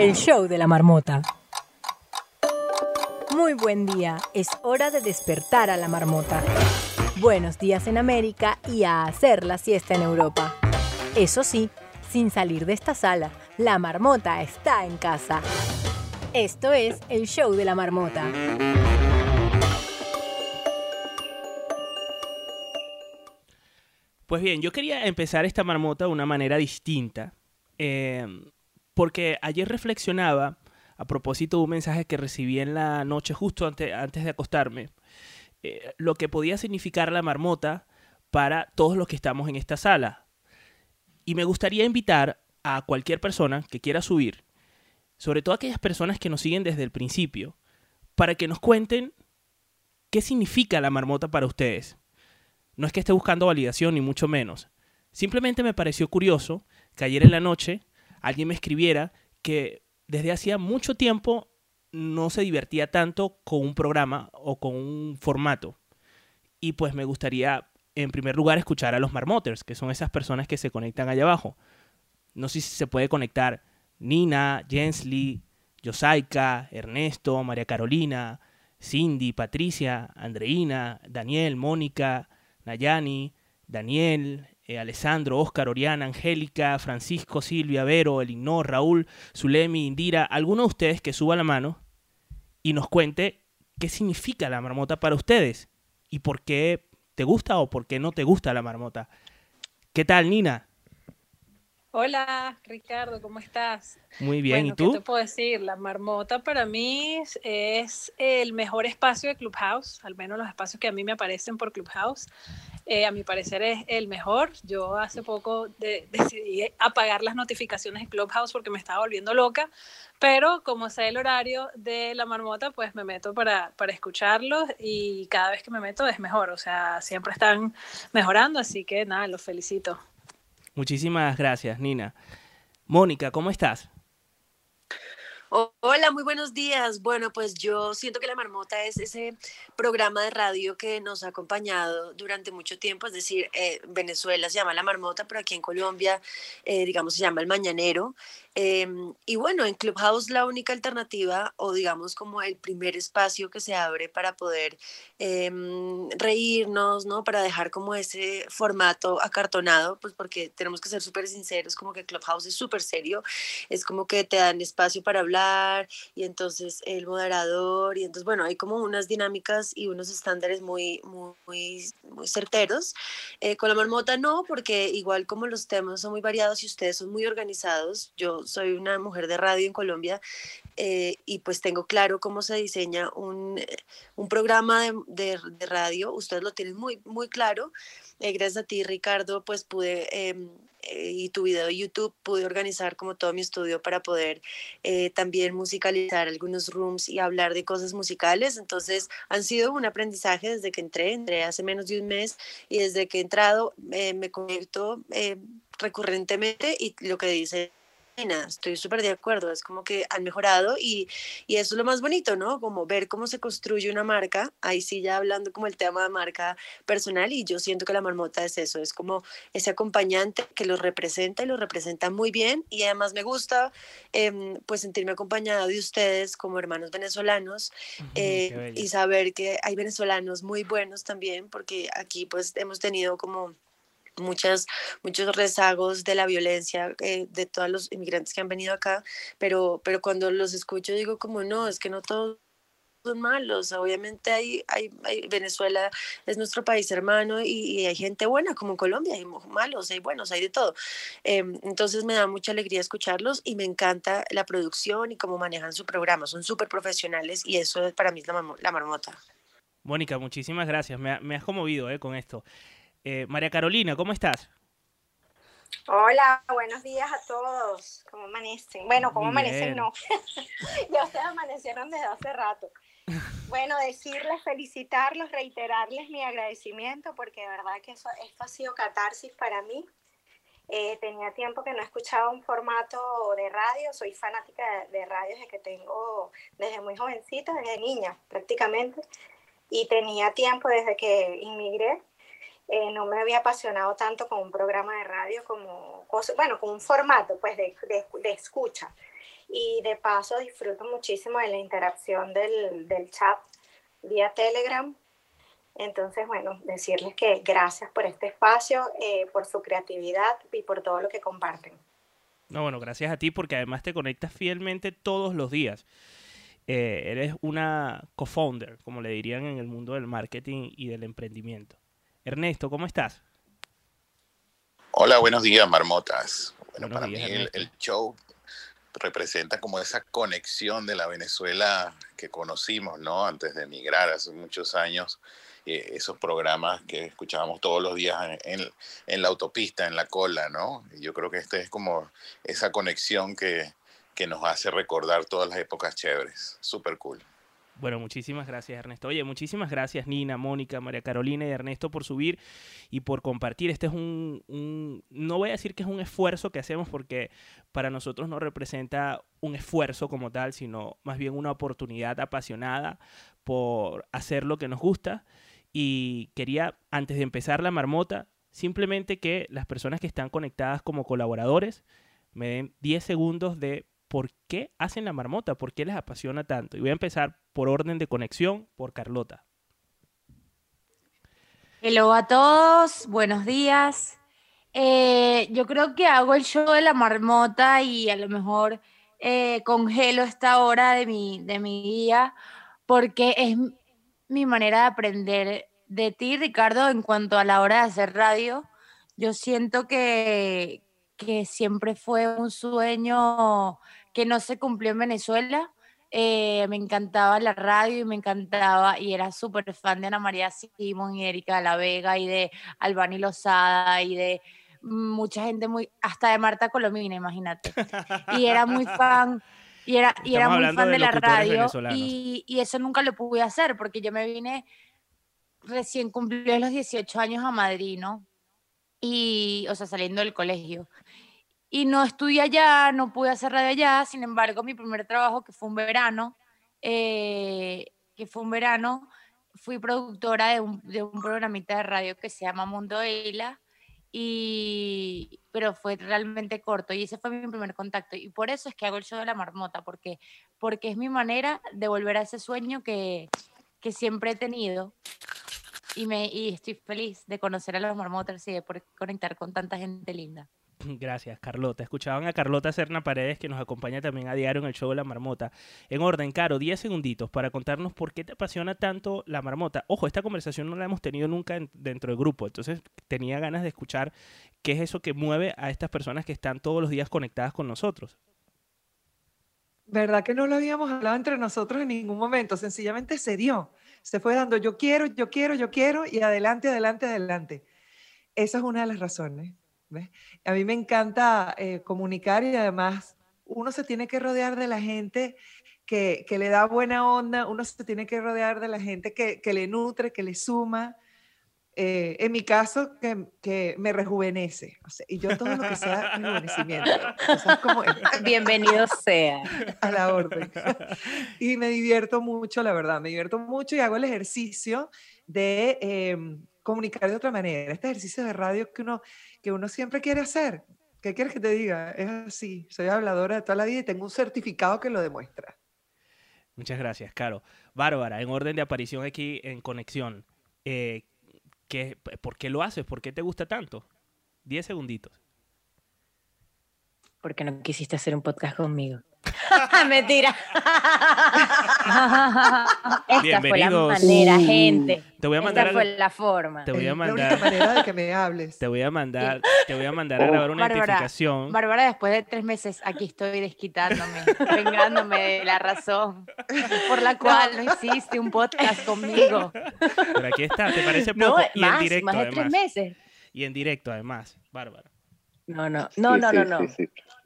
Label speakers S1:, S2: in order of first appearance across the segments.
S1: El show de la marmota. Muy buen día, es hora de despertar a la marmota. Buenos días en América y a hacer la siesta en Europa. Eso sí, sin salir de esta sala, la marmota está en casa. Esto es el show de la marmota.
S2: Pues bien, yo quería empezar esta marmota de una manera distinta. Eh, porque ayer reflexionaba a propósito de un mensaje que recibí en la noche justo antes, antes de acostarme, eh, lo que podía significar la marmota para todos los que estamos en esta sala. Y me gustaría invitar a cualquier persona que quiera subir, sobre todo aquellas personas que nos siguen desde el principio, para que nos cuenten qué significa la marmota para ustedes. No es que esté buscando validación, ni mucho menos. Simplemente me pareció curioso que ayer en la noche alguien me escribiera que desde hacía mucho tiempo no se divertía tanto con un programa o con un formato. Y pues me gustaría, en primer lugar, escuchar a los marmoters, que son esas personas que se conectan allá abajo. No sé si se puede conectar Nina, Jensly, Yosaika, Ernesto, María Carolina, Cindy, Patricia, Andreina, Daniel, Mónica, Nayani, Daniel, eh, Alessandro, Oscar, Oriana, Angélica, Francisco, Silvia, Vero, Elinor, Raúl, Zulemi, Indira, alguno de ustedes que suba la mano y nos cuente qué significa la marmota para ustedes y por qué te gusta o por qué no te gusta la marmota. ¿Qué tal, Nina?
S3: Hola, Ricardo, ¿cómo estás?
S2: Muy bien, ¿y tú?
S3: ¿Qué te puedo decir? La marmota para mí es el mejor espacio de Clubhouse, al menos los espacios que a mí me aparecen por Clubhouse. Eh, a mi parecer es el mejor. Yo hace poco decidí apagar las notificaciones de Clubhouse porque me estaba volviendo loca, pero como sé el horario de la marmota, pues me meto para, para escucharlos y cada vez que me meto es mejor, o sea, siempre están mejorando, así que nada, los felicito.
S2: Muchísimas gracias, Nina. Mónica, ¿cómo estás?
S4: Hola, muy buenos días. Bueno, pues yo siento que La Marmota es ese programa de radio que nos ha acompañado durante mucho tiempo, es decir, eh, Venezuela se llama La Marmota, pero aquí en Colombia, eh, digamos, se llama El Mañanero. Em, y bueno, en Clubhouse la única alternativa o digamos como el primer espacio que se abre para poder em, reírnos, ¿no? Para dejar como ese formato acartonado, pues porque tenemos que ser súper sinceros, como que Clubhouse es súper serio, es como que te dan espacio para hablar y entonces el moderador y entonces bueno, hay como unas dinámicas y unos estándares muy, muy, muy, certeros. Eh, con la marmota no, porque igual como los temas son muy variados y ustedes son muy organizados, yo soy una mujer de radio en Colombia eh, y pues tengo claro cómo se diseña un, eh, un programa de, de, radio. Ustedes lo tienen muy, muy claro. Eh, gracias a ti, Ricardo, pues pude, em, y tu video de YouTube, pude organizar como todo mi estudio para poder también musicalizar algunos rooms y hablar de cosas musicales. Entonces, han sido un aprendizaje desde que entré, entré hace menos de un mes y desde que he entrado me conecto recurrentemente y lo que dice estoy súper de acuerdo, es como que han mejorado y, y, eso es lo más bonito, ¿no? Como ver cómo se construye una marca, ahí sí ya hablando como el tema de marca personal y yo siento que la marmota es eso, es como ese acompañante que los representa y los representa muy bien y además me gusta em, pues sentirme acompañado de ustedes como hermanos venezolanos eh, y saber que hay venezolanos muy buenos también porque aquí pues hemos tenido como muchas, muchos rezagos de la violencia eh, de todos los inmigrantes que han venido acá, pero, pero cuando los escucho digo como no, es que no todos son malos, obviamente hay, hay, Venezuela es nuestro país hermano y, hay gente buena como en Colombia, hay malos, hay buenos, hay de todo. Em, entonces me da mucha alegría escucharlos y me encanta la producción y cómo manejan su programa, son súper profesionales y eso para mí es la, marmota.
S2: Mónica, muchísimas gracias, me, me has conmovido eh, con esto. Eh, María Carolina, ¿cómo estás?
S5: Hola, buenos días a todos. ¿Cómo amanecen? Bueno, ¿cómo amanecen? No. ya ustedes amanecieron desde hace rato. Bueno, decirles, felicitarlos, reiterarles mi agradecimiento porque de verdad que eso, esto ha sido catarsis para mí. Eh, tenía tiempo que no escuchaba un formato de radio, soy fanática de, de radio desde que tengo, desde muy jovencita, desde niña prácticamente, y tenía tiempo desde que inmigré eh, no me había apasionado tanto con un programa de radio como, bueno, con un formato pues de, de, escucha. Y de paso disfruto muchísimo de la interacción del, del chat vía Telegram. Entonces, bueno, decirles que gracias por este espacio, eh, por su creatividad y por todo lo que comparten.
S2: No, bueno, gracias a ti porque además te conectas fielmente todos los días. Eh, eres una co-founder, como le dirían en el mundo del marketing y del emprendimiento. Ernesto, ¿cómo estás?
S6: Hola, buenos días, marmotas. Bueno, para mí el, show representa como esa conexión de la Venezuela que conocimos, ¿no? Antes de emigrar hace muchos años, eh, esos programas que escuchábamos todos los días en, en, la autopista, en la cola, ¿no? yo creo que este es como esa conexión que, que nos hace recordar todas las épocas chéveres. Súper cool.
S2: Bueno, muchísimas gracias Ernesto. Oye, muchísimas gracias Nina, Mónica, María Carolina y Ernesto por subir y por compartir. Este es un, no voy a decir que es un esfuerzo que hacemos porque para nosotros no representa un esfuerzo como tal, sino más bien una oportunidad apasionada por hacer lo que nos gusta. Y quería, antes de empezar la marmota, simplemente que las personas que están conectadas como colaboradores me den 10 segundos de por qué hacen la marmota, por qué les apasiona tanto. Y voy a empezar por orden de conexión por Carlota.
S7: Hello a todos, buenos días. Eh, yo creo que hago el show de la marmota y a lo mejor eh, congelo esta hora de mi, de mi día porque es mi manera de aprender de ti, Ricardo, en cuanto a la hora de hacer radio. Yo siento que, que siempre fue un sueño que no se cumplió en Venezuela. Eh, me encantaba la radio y me encantaba, y era súper fan de Ana María Simón y Erika de la Vega y de Albani Lozada y de mucha gente muy, hasta de Marta Colomina, imagínate. Y era muy fan, y era, y era muy fan de, la radio, y, y, eso nunca lo pude hacer porque yo me vine recién cumplí los 18 años a Madrid, ¿no? Y, o sea, saliendo del colegio y no estudié allá, no pude hacer radio allá, sin embargo, mi primer trabajo, que fue un verano, eh, que fue un verano, fui productora de un, de un, programita de radio que se llama Mundo Eila, y, pero fue realmente corto y ese fue mi primer contacto. Y por eso es que hago el show de la marmota, porque, porque es mi manera de volver a ese sueño que, que siempre he tenido. Y, me, y estoy feliz de conocer a los marmotas y de poder conectar con tanta gente linda.
S2: Gracias, Carlota. Escuchaban a Carlota Serna Paredes, que nos acompaña también a diario en el show de la marmota. En orden, Caro, 10 segunditos para contarnos por qué te apasiona tanto la marmota. Ojo, esta conversación no la hemos tenido nunca dentro del grupo, entonces tenía ganas de escuchar qué es eso que mueve a estas personas que están todos los días conectadas con nosotros.
S8: ¿Verdad que no lo habíamos hablado entre nosotros en ningún momento? Sencillamente se dio. Se fue dando yo quiero, yo quiero, yo quiero y adelante, adelante, adelante. Esa es una de las razones. A mí me encanta eh, comunicar y además uno se tiene que rodear de la gente que, que, le da buena onda, uno se tiene que rodear de la gente que, que le nutre, que le suma. Eh, en mi caso, que, que me rejuvenece. y yo todo lo que sea rejuvenecimiento.
S1: como, Bienvenido sea.
S8: A la orden. Y me divierto mucho, la verdad, me divierto mucho y hago el ejercicio de em, comunicar de otra manera. Este ejercicio de radio que uno que uno siempre quiere hacer. ¿Qué quieres que te diga? Es así. Soy habladora de toda la vida y tengo un certificado que lo demuestra.
S2: Muchas gracias, Caro. Bárbara, en orden de aparición aquí en Conexión, eh, ¿por qué lo haces? ¿Por qué te gusta tanto? Diez segunditos.
S1: Porque no quisiste hacer un podcast conmigo.
S7: Mentira.
S1: Esta fue la manera, gente.
S2: Te voy a mandar
S1: Esta fue la forma.
S2: Te voy a mandar.
S8: La manera de que me hables.
S2: Te voy a mandar, te voy a mandar a grabar una
S7: Bárbara,
S2: identificación.
S7: Bárbara, después de tres meses, aquí estoy desquitándome, vengándome de la razón por la cual no, hiciste un podcast conmigo.
S2: Pero aquí está, ¿te parece poco?
S1: No,
S2: y
S1: más,
S2: en directo,
S1: más de
S2: además.
S1: tres meses.
S2: Y en directo, además, Bárbara.
S9: No, no, no, no, no, no.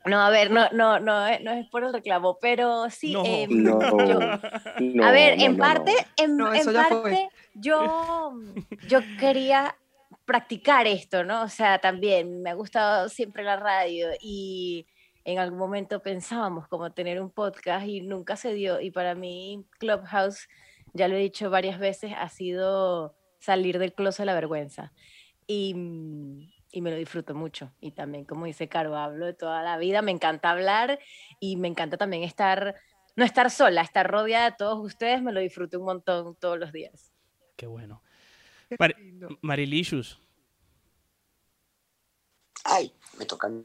S9: No, a ver, no, no, no, eh, no es por el reclamo, pero sí.
S10: No,
S9: eh,
S10: no,
S9: yo,
S10: no,
S9: a ver, en
S10: no,
S9: parte, en,
S8: No,
S9: en parte, yo, yo quería practicar esto, ¿no? O sea, también me ha gustado siempre la radio y en algún momento pensábamos como tener un podcast y nunca se dio. Y para mí, Clubhouse, ya lo he dicho varias veces, ha sido salir del closet de la vergüenza. Y, mm, y me lo disfruto mucho. Y también, como dice Caro, hablo de toda la vida, me encanta hablar y me encanta también estar, no estar sola, estar rodeada de todos ustedes, me lo disfruto un montón todos los días.
S2: Qué bueno. Mar-. Marilicious,
S11: Ay, me tocan.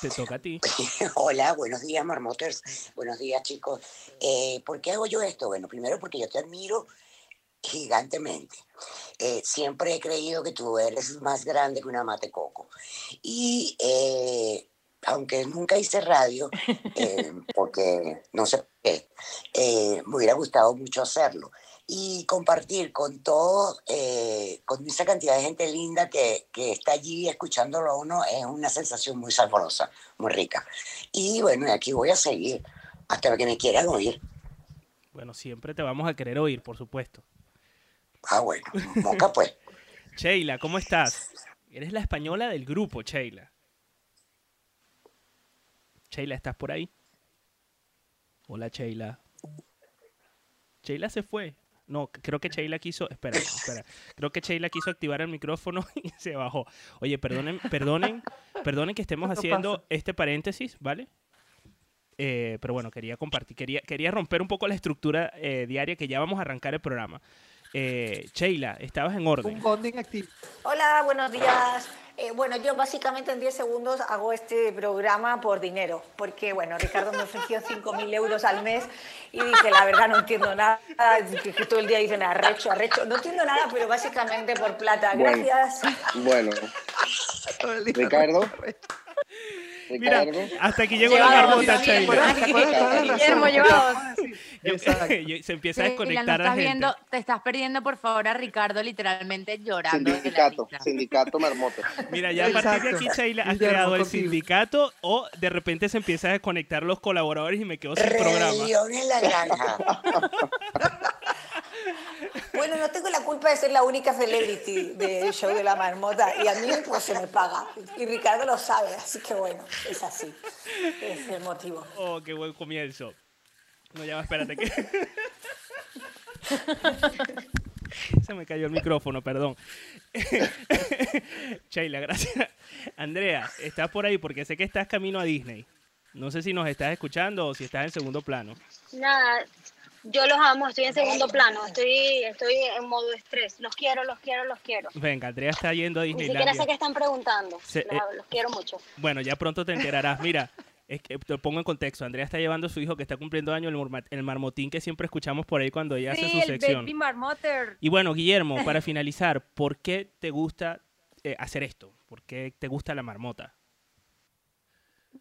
S2: te toca a ti.
S11: Hola, buenos días, Marmoters. Buenos días, chicos. Eh, ¿Por qué hago yo esto? Bueno, primero porque yo te admiro gigantemente. Eh, siempre he creído que tú eres más grande que una mate coco. Y eh, aunque nunca hice radio, eh, porque no sé por qué, eh, me hubiera gustado mucho hacerlo. Y compartir con todo, eh, con esa cantidad de gente linda que, que está allí escuchándolo a uno, es una sensación muy sabrosa, muy rica. Y bueno, aquí voy a seguir hasta que me quieran oír.
S2: Bueno, siempre te vamos a querer oír, por supuesto.
S11: Ah, bueno, moca pues.
S2: Sheila, ¿cómo estás? Eres la española del grupo, Sheila. Sheila, ¿estás por ahí? Hola, Sheila. Sheila se fue. No, creo que Sheila quiso. Espera, espera. Creo que Sheila quiso activar el micrófono y se bajó. Oye, perdonen, perdonen, perdonen que estemos haciendo
S8: pasa.
S2: este paréntesis, ¿vale? Eh, pero bueno, quería compartir, quería, quería romper un poco la estructura eh, diaria que ya vamos a arrancar el programa. Eh, Sheila, estabas en orden.
S8: Un bonding activo.
S12: Hola, buenos días. Eh, bueno, yo básicamente en 10 segundos hago este programa por dinero, porque bueno, Ricardo me ofreció 5.000 euros al mes y dije, la verdad no entiendo nada, que, que todo el día dicen arrecho, arrecho, no entiendo nada, pero básicamente por plata.
S10: Bueno.
S12: Gracias.
S10: Bueno,
S8: día.
S10: Ricardo.
S2: Mira, hasta aquí llegó la marmota,
S9: dos,
S8: ¿Te
S2: Sheila.
S8: acuerdas? ¿Te acuerdas de todas las
S9: Guillermo,
S2: se empieza a desconectar
S7: no
S2: la
S7: estás
S2: gente.
S7: viendo, te estás perdiendo por favor a Ricardo literalmente llorando.
S10: Sindicato, sindicato marmoto.
S2: Mira, ya a partir de aquí. Sheila, has
S8: Guillermo,
S2: creado el
S8: contigo.
S2: sindicato o de repente se empieza a desconectar los colaboradores y me quedo sin programa.
S11: En la granja.
S12: Bueno, no tengo la culpa de ser la única celebrity del show de la marmota y a mí pues se me paga. Y Ricardo lo sabe, así que bueno, es así. Es el motivo.
S2: Oh, qué buen comienzo. No, ya va, espérate que... Se me cayó el micrófono, perdón. Sheila, gracias. Andrea, estás por ahí porque sé que estás camino a Disney. No sé si nos estás escuchando o si estás en segundo plano.
S13: Nada, yo los amo, estoy en segundo plano, estoy, estoy en modo estrés. Los quiero, los quiero, los quiero.
S2: Venga, Andrea está yendo a
S13: Ni siquiera
S2: Disneylandia.
S13: sé qué están preguntando.
S2: Se-
S13: los,
S2: eh,
S13: los quiero mucho.
S2: Bueno, ya pronto te enterarás. Mira, es que te pongo en contexto. Andrea está llevando a su hijo que está cumpliendo año el, el marmotín que siempre escuchamos por ahí cuando ella hace su
S9: el
S2: sección.
S9: Baby.
S2: Y bueno, Guillermo, para finalizar, ¿por qué te gusta eh, hacer esto? ¿Por qué te gusta la marmota?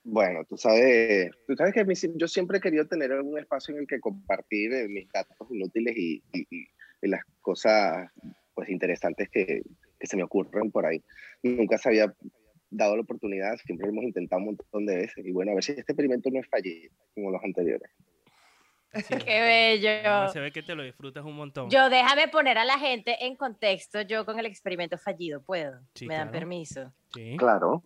S10: Bueno, tú sabes, tú sabes que a mí sí- yo siempre he querido tener algún espacio en el que compartir eh, mis datos inútiles y, y- y- las cosas pues interesantes que, que se me ocurren por ahí. Nunca se había dado la oportunidad, siempre lo hemos intentado un montón de veces y bueno, a ver si este experimento no es fallido como los anteriores.
S9: Qué bello.
S2: Se ve que te lo disfrutas un montón.
S9: Yo déjame poner a la gente en contexto, yo con el experimento fallido, ¿puedo?
S2: Sí,
S9: Me dan
S2: claro.
S9: permiso.
S2: Sí.
S10: Claro.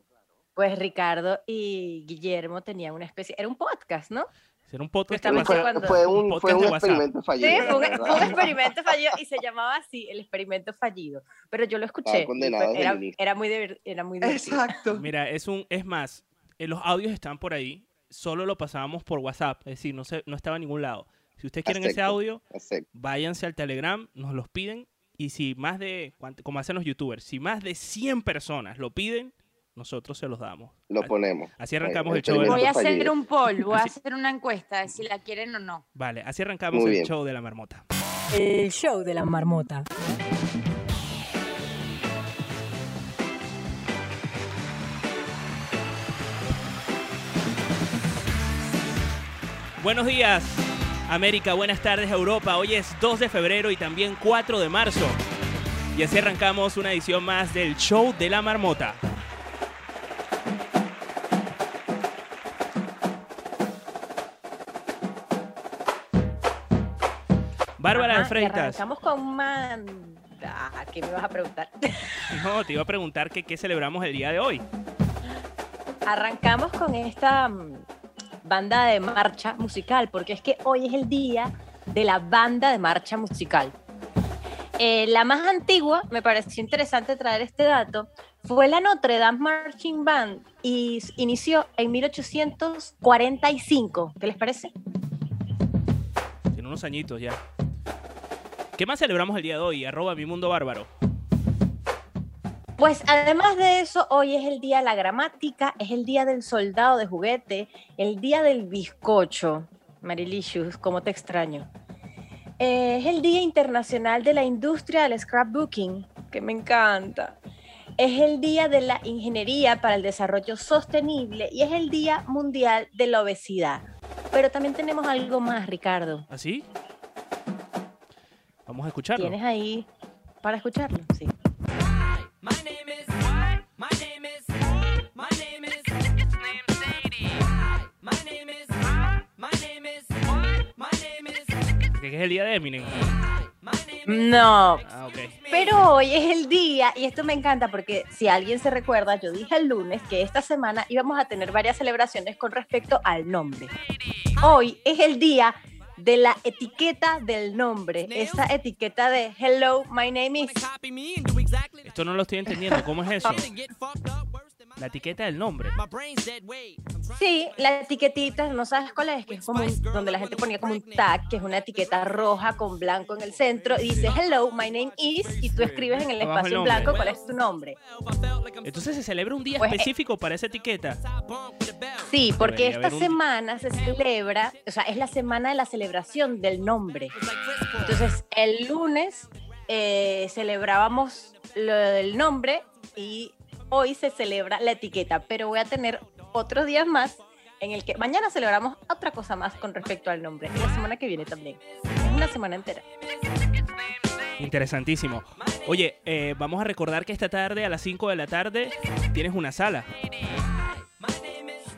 S9: Pues Ricardo y Guillermo tenían una especie, era un podcast, ¿no?
S2: Era un podcast
S10: Fue,
S9: cuando-
S10: fue
S2: un
S10: un,
S2: podcast
S10: fue un experimento
S9: Sí,
S10: fallido.
S9: fue un,
S10: la
S9: fue un
S10: verdad.
S9: experimento fallido y se llamaba así, el experimento fallido. Pero yo lo escuché. era, era muy era muy divertido.
S8: Exacto.
S2: Mira, es un, es más, eh, los audios están por ahí, solo lo pasábamos por WhatsApp, es decir, no se, no estaba en ningún lado. Si ustedes quieren ese
S10: Acepto.
S2: audio,
S10: Acepto.
S2: váyanse al Telegram, nos los piden y si más de, ¿cuánto- como hacen los youtubers, si más de 100 personas lo piden, nosotros se los damos.
S10: Lo ponemos.
S2: Así arrancamos
S10: Ahí,
S2: el show de la
S7: Voy a hacer
S10: fallido.
S7: un poll, voy a hacer una encuesta de si la quieren o no.
S2: Vale, así arrancamos el show de la marmota.
S1: El show de la marmota.
S2: Buenos días, América. Buenas tardes, Europa. Hoy es 2 de febrero y también 4 de marzo. Y así arrancamos una edición más del Show de la Marmota. Bárbara de Freitas.
S9: Arrancamos con Manda. ¿Qué me vas a preguntar?
S2: No, te iba a preguntar que qué celebramos el día de hoy.
S9: Arrancamos con esta mm, banda de marcha musical, porque es que hoy es el día de la banda de marcha musical. Eh, la más antigua, me pareció interesante traer este dato, fue la Notre Dame Marching Band y inició en 1845. ¿Qué les parece?
S2: Tiene unos añitos ya. ¿Qué más celebramos el día de hoy? Arroba mi mundo bárbaro.
S9: Pues además de eso, hoy es el día de la gramática, es el día del soldado de juguete, el día del bizcocho. Marilicious, ¿cómo te extraño? Eh, es el Día Internacional de la Industria del Scrapbooking, que me encanta. Es el Día de la Ingeniería para el Desarrollo Sostenible y es el Día Mundial de la Obesidad. Pero también tenemos algo más, Ricardo.
S2: ¿Así? Vamos a escucharlo.
S9: ¿Tienes ahí para escucharlo? Sí.
S2: Que es el día de Eminem.
S9: No.
S2: Ah, ok.
S9: Pero hoy es el día, y esto me encanta porque si alguien se recuerda, yo dije el lunes que esta semana íbamos a tener varias celebraciones con respecto al nombre. Hoy es el día de la etiqueta del nombre, esa etiqueta de Hello, my name is.
S2: Esto no lo estoy entendiendo. ¿Cómo es eso? La etiqueta del nombre.
S9: Sí, la etiquetita, no sabes cuál es, que es como un- donde la gente ponía como un tag, que es una etiqueta roja con blanco en el centro, y dice Hello, my name is, y tú escribes en el
S2: Abajo el
S9: espacio en
S2: nombre.
S9: blanco cuál es tu nombre.
S2: Entonces se celebra un día
S9: Pues, eh,
S2: específico para esa etiqueta.
S9: Sí, porque esta
S2: un-
S9: semana se celebra, o sea, es la semana de la celebración del nombre. Entonces, el lunes eh, celebrábamos lo del nombre y hoy se celebra la etiqueta, pero voy a tener otros días más en el que mañana celebramos otra cosa más con respecto al nombre y la semana que viene también. Es una semana entera.
S2: Interesantísimo. Oye, eh, vamos a recordar que esta tarde a las 5 de la tarde tienes una sala.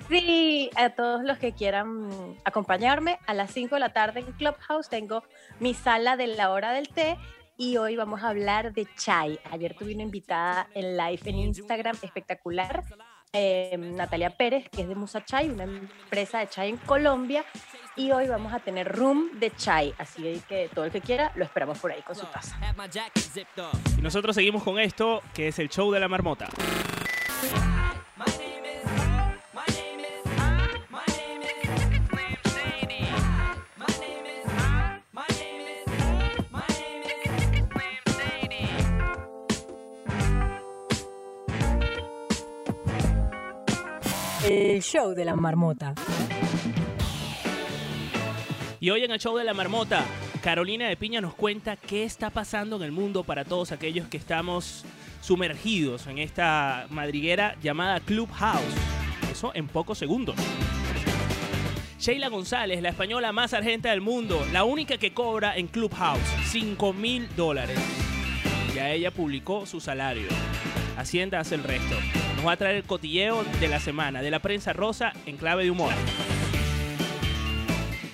S9: Sí, a todos los que quieran acompañarme, a las 5 de la tarde en Clubhouse tengo mi sala de la hora del té y hoy vamos a hablar de chai. Ayer tuve una invitada en live en Instagram espectacular, eh, Natalia Pérez, que es de Musa Chai, una empresa de chai en Colombia, y hoy vamos a tener room de chai, así que todo el que quiera lo esperamos por ahí con su taza.
S2: Y nosotros seguimos con esto, que es el show de la marmota.
S1: El show de la marmota.
S2: Y hoy en el show de la marmota, Carolina de Piña nos cuenta qué está pasando en el mundo para todos aquellos que estamos sumergidos en esta madriguera llamada Clubhouse. Eso en pocos segundos. Sheila González, la española más argenta del mundo, la única que cobra en Clubhouse 5 mil dólares. Ya ella publicó su salario. Hacienda hace el resto. Nos va a traer el cotilleo de la semana, de la prensa rosa en clave de humor.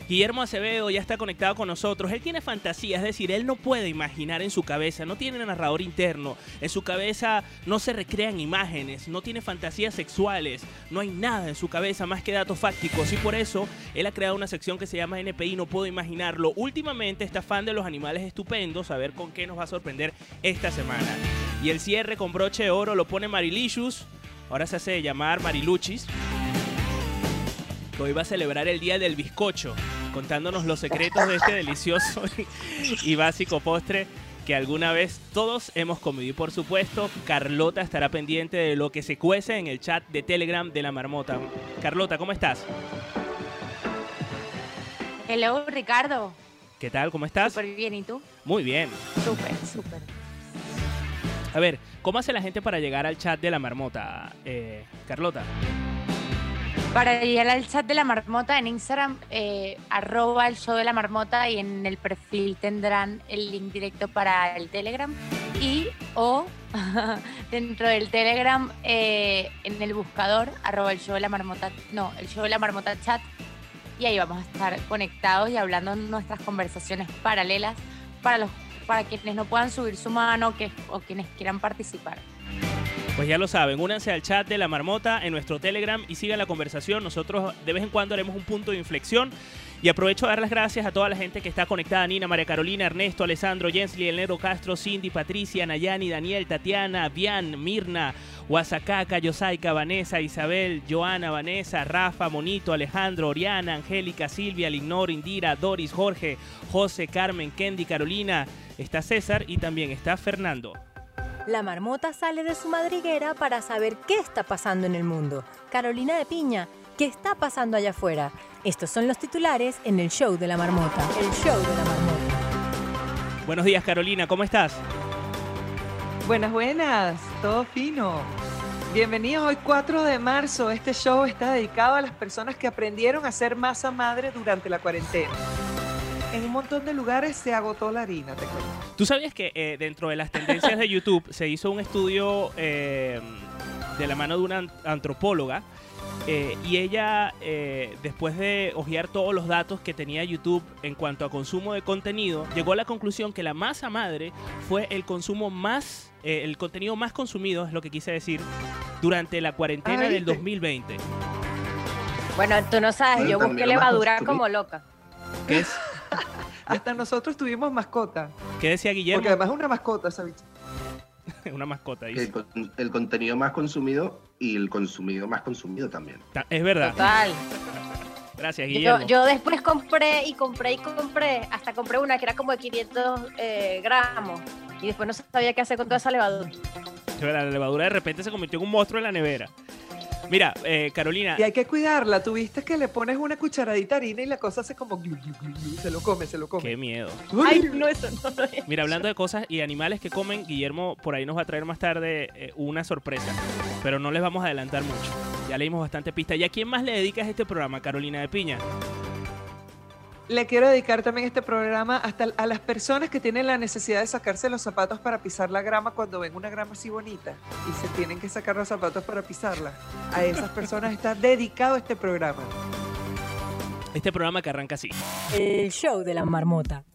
S2: Guillermo Acevedo ya está conectado con nosotros. Él tiene fantasía, es decir, él no puede imaginar en su cabeza, no tiene narrador interno, en su cabeza no se recrean imágenes, no tiene fantasías sexuales, no hay nada en su cabeza más que datos fácticos y por eso él ha creado una sección que se llama NPI, no puedo imaginarlo. Últimamente está fan de los animales estupendos, a ver con qué nos va a sorprender esta semana. Y el cierre con broche de oro lo pone Marilicious, ahora se hace llamar Mariluchis que hoy va a celebrar el Día del Bizcocho, contándonos los secretos de este delicioso y básico postre que alguna vez todos hemos comido. Y por supuesto, Carlota estará pendiente de lo que se cuece en el chat de Telegram de la marmota. Carlota, ¿cómo estás?
S7: Hello, Ricardo.
S2: ¿Qué tal? ¿Cómo estás?
S7: Súper bien, ¿y tú?
S2: Muy bien.
S7: Súper, súper.
S2: A ver, ¿cómo hace la gente para llegar al chat de la marmota, eh, Carlota?
S7: Para llegar al chat de la marmota en Instagram, eh, arroba el show de la marmota y en el perfil tendrán el link directo para el Telegram y o dentro del Telegram eh, en el buscador arroba el show de la marmota, no, el show de la marmota chat y ahí vamos a estar conectados y hablando nuestras conversaciones paralelas para, los, para quienes no puedan subir su mano que, o quienes quieran participar.
S2: Pues ya lo saben, únanse al chat de la marmota en nuestro Telegram y sigan la conversación. Nosotros de vez en cuando haremos un punto de inflexión. Y aprovecho a dar las gracias a toda la gente que está conectada: Nina, María Carolina, Ernesto, Alessandro, Jensly, El Nero Castro, Cindy, Patricia, Nayani, Daniel, Tatiana, Bian, Mirna, Huasacaca, Yosaika, Vanessa, Isabel, Joana, Vanessa, Rafa, Monito, Alejandro, Oriana, Angélica, Silvia, Lignor, Indira, Doris, Jorge, José, Carmen, Kendi, Carolina. Está César y también está Fernando.
S1: La marmota sale de su madriguera para saber qué está pasando en el mundo. Carolina de Piña, ¿qué está pasando allá afuera? Estos son los titulares en el show de la marmota. El show de la marmota.
S2: Buenos días, Carolina, ¿cómo estás?
S8: Buenas, buenas, todo fino. Bienvenidos hoy 4 de marzo. Este show está dedicado a las personas que aprendieron a hacer masa madre durante la cuarentena en un montón de lugares se agotó la harina, te cuento.
S2: ¿Tú sabías que eh, dentro de las tendencias de YouTube se hizo un estudio eh, de la mano de una antropóloga? Eh, y ella, después de hojear todos los datos que tenía YouTube en cuanto a consumo de contenido, llegó a la conclusión que la masa madre fue el consumo más, el contenido más consumido, es lo que quise decir, durante la cuarentena del 2020.
S9: Bueno, tú no sabes, yo busqué levadura como loca.
S2: ¿Qué es?
S8: Hasta nosotros tuvimos mascota.
S2: ¿Qué decía Guillermo?
S8: Porque además es una mascota, ¿sabes?
S2: una mascota.
S10: El, el, contenido más consumido y el consumido más consumido también.
S2: Es verdad.
S9: Total.
S2: Gracias, Guillermo.
S9: Yo, después compré y compré y compré, hasta compré una que era como de 500 eh, gramos. Y después no sabía qué hacer con toda esa levadura.
S2: La levadura de repente se convirtió en un monstruo en la nevera. Mira, eh, Carolina.
S8: Y hay que cuidarla. Tuviste que le pones una cucharadita harina y la cosa hace como. Se lo come, se lo come.
S2: Qué miedo.
S9: Ay, no, eso no lo es.
S2: Mira, hablando de cosas y animales que comen, Guillermo por ahí nos va a traer más tarde eh, una sorpresa. Pero no les vamos a adelantar mucho. Ya leímos bastante pista. ¿Y a quién más le dedicas este programa, Carolina de Piña?
S8: Le quiero dedicar también este programa hasta a las personas que tienen la necesidad de sacarse los zapatos para pisar la grama cuando ven una grama así bonita y se tienen que sacar los zapatos para pisarla. A esas personas está dedicado este programa.
S2: Este programa que arranca así.
S1: El show de la marmota.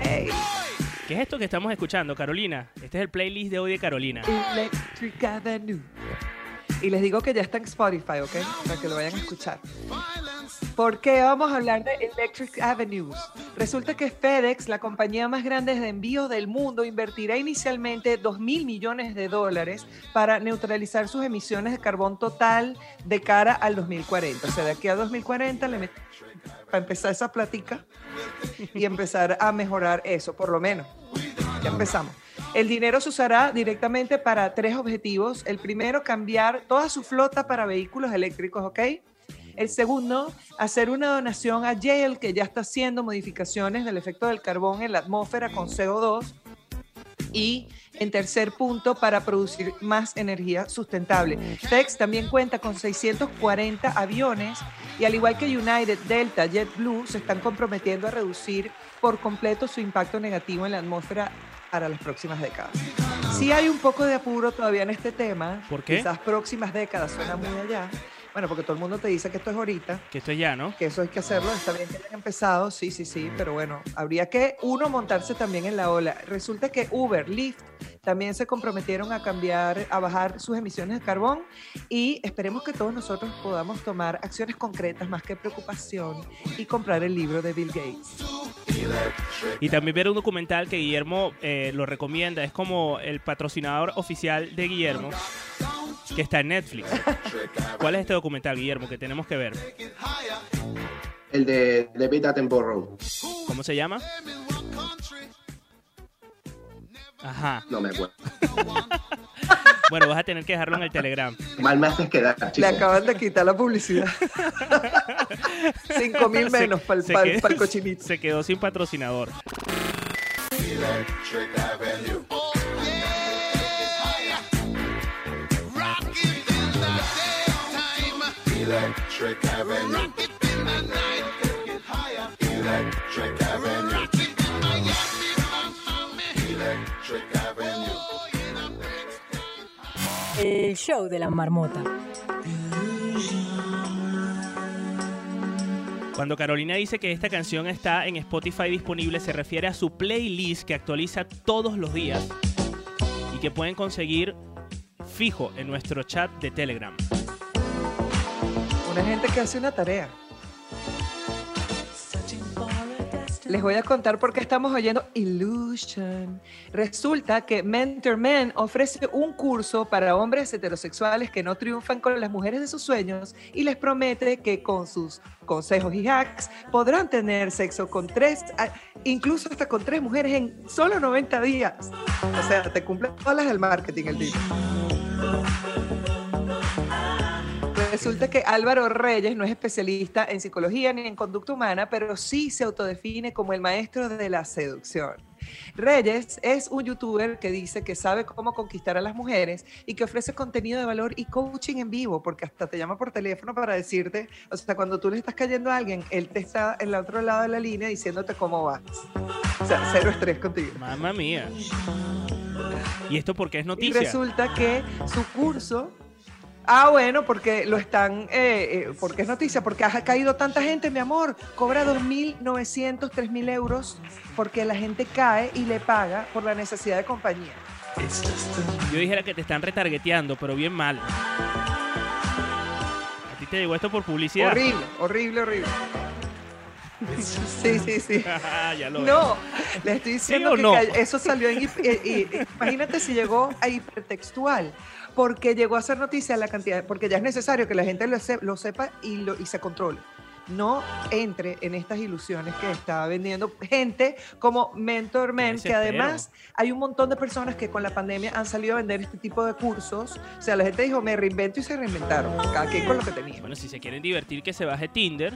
S8: Hey.
S2: ¿Qué es esto que estamos escuchando, Carolina? Este es el playlist de hoy de Carolina.
S8: Electric Avenue. Y les digo que ya está en Spotify, ¿ok? Para que lo vayan a escuchar. ¿Por qué vamos a hablar de Electric Avenues? Resulta que FedEx, la compañía más grande de envíos del mundo, invertirá inicialmente 2 mil millones de dólares para neutralizar sus emisiones de carbón total de cara al 2040. O sea, de aquí a 2040 le para empezar esa plática y empezar a mejorar eso, por lo menos. Ya empezamos. El dinero se usará directamente para tres objetivos. El primero, cambiar toda su flota para vehículos eléctricos, ¿ok? El segundo, hacer una donación a Yale, que ya está haciendo modificaciones del efecto del carbón en la atmósfera con CO2. Y en tercer punto, para producir más energía sustentable. FedEx también cuenta con 640 aviones y al igual que United, Delta, JetBlue, se están comprometiendo a reducir por completo su impacto negativo en la atmósfera para las próximas décadas. Sí hay un poco de apuro todavía en este tema.
S2: ¿Por qué?
S8: Quizás próximas décadas suena muy allá. Bueno, porque todo el mundo te dice que esto es ahorita.
S2: Que esto es ya, ¿no?
S8: Que eso hay que hacerlo. Está bien que hayan empezado, sí, sí, sí, pero bueno, habría que uno montarse también en la ola. Resulta que Uber, Lyft, también se comprometieron a cambiar, a bajar sus emisiones de carbón y esperemos que todos nosotros podamos tomar acciones concretas más que preocupación y comprar el libro de Bill Gates.
S2: Y también ver un documental que Guillermo eh, lo recomienda, es como el patrocinador oficial de Guillermo que está en Netflix. ¿Cuál es este documental, Guillermo, que tenemos que ver?
S10: El de David Attenborough.
S2: ¿Cómo se llama? Ajá.
S10: No me acuerdo.
S2: bueno, vas a tener que dejarlo en el Telegram.
S10: Mal me haces quedar,
S8: Le acaban de quitar la publicidad. Cinco mil menos para el, cochinito.
S2: Se quedó sin patrocinador. Electric Avenue. Electric Avenue. Electric Avenue.
S1: El show de la marmota.
S2: Cuando Carolina dice que esta canción está en Spotify disponible, se refiere a su playlist que actualiza todos los días y que pueden conseguir fijo en nuestro chat de Telegram.
S8: Una gente que hace una tarea. Les voy a contar por qué estamos oyendo Illusion. Resulta que Mentor Men ofrece un curso para hombres heterosexuales que no triunfan con las mujeres de sus sueños y les promete que con sus consejos y hacks podrán tener sexo con tres, incluso hasta con tres mujeres en solo 90 días. O sea, te cumple todas las del marketing el día. Resulta que Álvaro Reyes no es especialista en psicología ni en conducta humana, pero sí se autodefine como el maestro de la seducción. Reyes es un youtuber que dice que sabe cómo conquistar a las mujeres y que ofrece contenido de valor y coaching en vivo, porque hasta te llama por teléfono para decirte, o sea, cuando tú le estás cayendo a alguien, él te está en el otro lado de la línea diciéndote cómo vas. O sea, cero estrés contigo.
S2: Mamma mía. ¿Y esto porque es noticia?
S8: Y resulta que su curso Ah, bueno, porque lo están, eh, eh, porque es noticia, porque ha caído tanta gente, mi amor. Cobra 2.900, 3.000 euros porque la gente cae y le paga por la necesidad de compañía.
S2: Yo dijera que te están retargeteando, pero bien mal. ¿A ti te llegó esto por publicidad?
S8: Horrible, horrible, horrible. Sí, sí, sí.
S2: ya lo
S8: no, le estoy diciendo que eso salió en... imagínate si llegó a hipertextual porque llegó a ser noticia la cantidad, porque ya es necesario que la gente lo, sepa y, lo, y se controle. No entre en estas ilusiones que está vendiendo gente como Mentor Men, que además hay un montón de personas que con la pandemia han salido a vender este tipo de cursos. O sea, la gente dijo, me reinvento y se reinventaron, cada quien con lo que tenía.
S2: Bueno, si se quieren divertir, que se baje Tinder